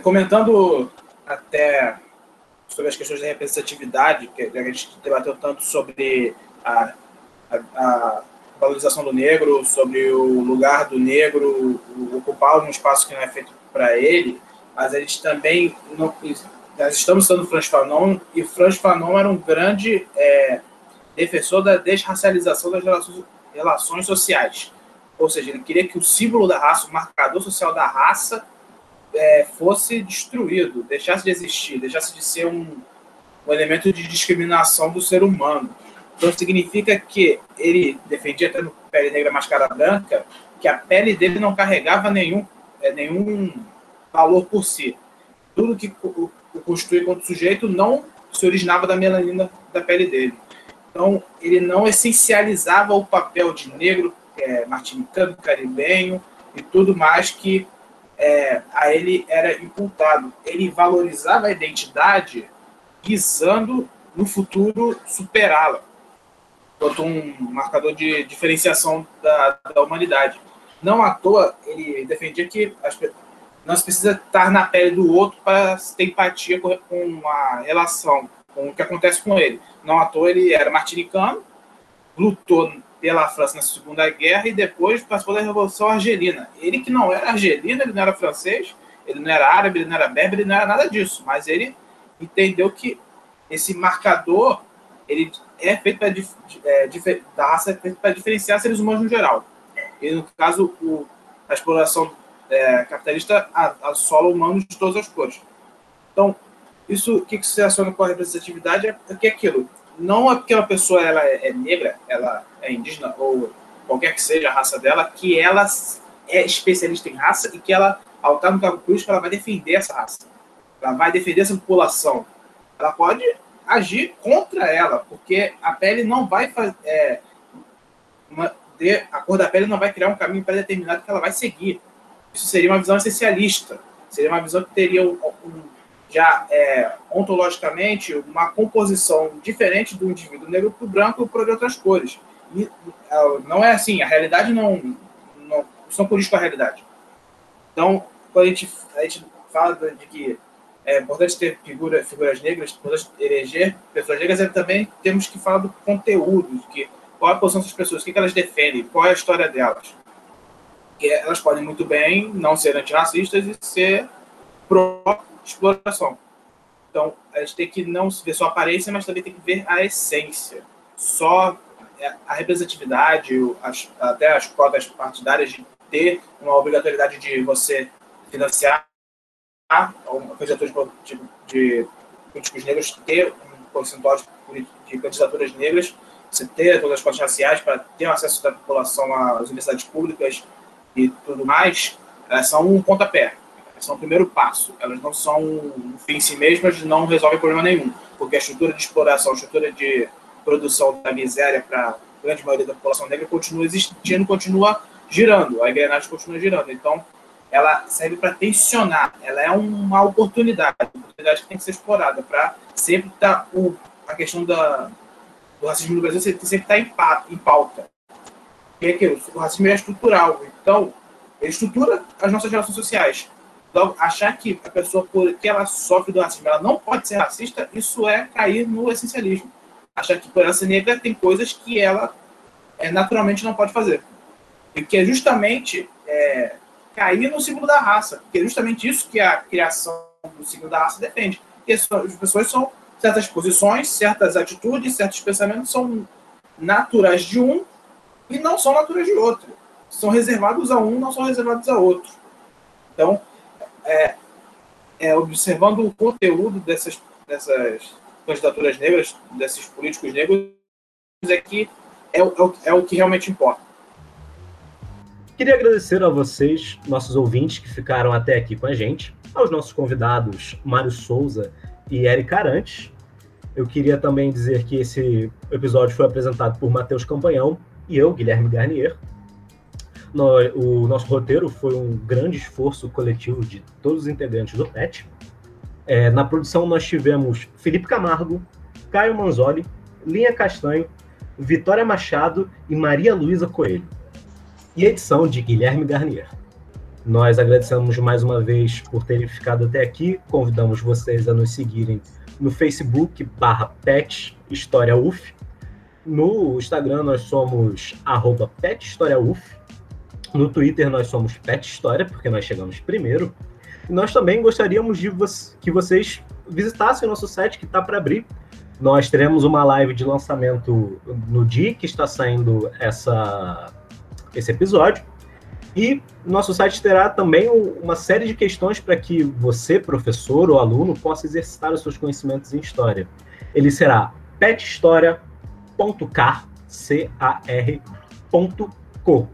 [SPEAKER 7] Comentando até sobre as questões da representatividade, que a gente debateu tanto sobre a, a, a valorização do negro, sobre o lugar do negro ocupar um espaço que não é feito para ele, mas a gente também não, nós estamos estudando Franz Fanon e Franz Fanon era um grande é, defensor da desracialização das relações, relações sociais. Ou seja, ele queria que o símbolo da raça, o marcador social da raça, é, fosse destruído, deixasse de existir, deixasse de ser um, um elemento de discriminação do ser humano. Então significa que ele defendia no Pele Negra Máscara Branca que a pele dele não carregava nenhum, é, nenhum valor por si. Tudo que o, constituía quanto sujeito não se originava da melanina da pele dele. Então ele não essencializava o papel de negro, é, martinicano, caribenho e tudo mais que é, a ele era imputado. Ele valorizava a identidade visando no futuro superá-la, quanto um marcador de diferenciação da, da humanidade. Não à toa, ele defendia que as, não se precisa estar na pele do outro para ter empatia com, com a relação, com o que acontece com ele. Não à toa, ele era martinicano, lutou pela França na Segunda Guerra e depois participou da Revolução Argelina. Ele que não era argelino, ele não era francês, ele não era árabe, ele não era berber, ele não era nada disso, mas ele entendeu que esse marcador ele é feito para é, da raça é feito para diferenciar seres humanos no geral. E no caso o, a exploração é, capitalista assola humanos de todas as cores. Então isso o que, que se relaciona com a representatividade é que é aquilo não é porque uma pessoa ela é, é negra, ela é indígena ou qualquer que seja a raça dela, que ela é especialista em raça e que ela, ao estar no cargo político, ela vai defender essa raça. Ela vai defender essa população. Ela pode agir contra ela, porque a pele não vai fazer. É, uma, de, a cor da pele não vai criar um caminho pré-determinado que ela vai seguir. Isso seria uma visão essencialista. Seria uma visão que teria um, um já é, ontologicamente uma composição diferente do indivíduo negro para o branco ou para outras cores. É, não é assim, a realidade não, não, isso não com a realidade. Então, quando a gente, a gente fala de que é importante ter figura, figuras negras, importante eleger pessoas negras, é também temos que falar do conteúdo, de que, qual é a posição dessas pessoas, o que, que elas defendem, qual é a história delas. Que elas podem muito bem não ser antirracistas e ser pró exploração. Então, a gente tem que não ver só a aparência, mas também tem que ver a essência. Só é, a representatividade, até as cotas partidárias de ter uma obrigatoriedade de você financiar uma candidatura de, de políticos negros, ter um percentual de, de candidaturas negras, você ter todas as cotas raciais para ter acesso da população às universidades públicas e tudo mais, são um pontapé, são o primeiro passo. Elas não são um fim em si mesmas, não resolvem problema nenhum, porque a estrutura de exploração, a estrutura de produção da miséria para a grande maioria da população negra continua existindo, continua girando, a engrenagem continua girando. Então, ela serve para tensionar, ela é uma oportunidade, uma oportunidade que tem que ser explorada para sempre estar tá a questão da, do racismo no Brasil sempre estar tá em, pauta. E é que o racismo é estrutural, então ele estrutura as nossas relações sociais. Então, achar que a pessoa, porque ela sofre do racismo, ela não pode ser racista, isso é cair no essencialismo. Achar que ser negra tem coisas que ela é, naturalmente não pode fazer. E que é justamente é, cair no símbolo da raça, que é justamente isso que a criação do símbolo da raça defende. Porque as pessoas são certas posições, certas atitudes, certos pensamentos são naturais de um e não são naturais de outro. São reservados a um, não são reservados a outro. Então, é, é, observando o conteúdo dessas, dessas candidaturas negras, desses políticos negros, é que é, é, é o que realmente importa.
[SPEAKER 1] Queria agradecer a vocês, nossos ouvintes que ficaram até aqui com a gente, aos nossos convidados Mário Souza e Eric Arantes. Eu queria também dizer que esse episódio foi apresentado por Matheus Campanhão e eu, Guilherme Garnier. o nosso roteiro foi um grande esforço coletivo de todos os integrantes do PET. É, na produção nós tivemos Felipe Camargo, Caio Manzoli, Linha Castanho, Vitória Machado e Maria Luísa Coelho. E edição de Guilherme Garnier. Nós agradecemos mais uma vez por terem ficado até aqui. Convidamos vocês a nos seguirem no Facebook barra Pet História UF. No Instagram nós somos arroba Pet História UF. No Twitter nós somos Pet História, porque nós chegamos primeiro. Nós também gostaríamos de vo que vocês visitassem o nosso site que está para abrir. Nós teremos uma live de lançamento no dia que está saindo essa, esse episódio. E nosso site terá também uma série de questões para que você, professor ou aluno, possa exercitar os seus conhecimentos em história. Ele será pethistoria.car.co.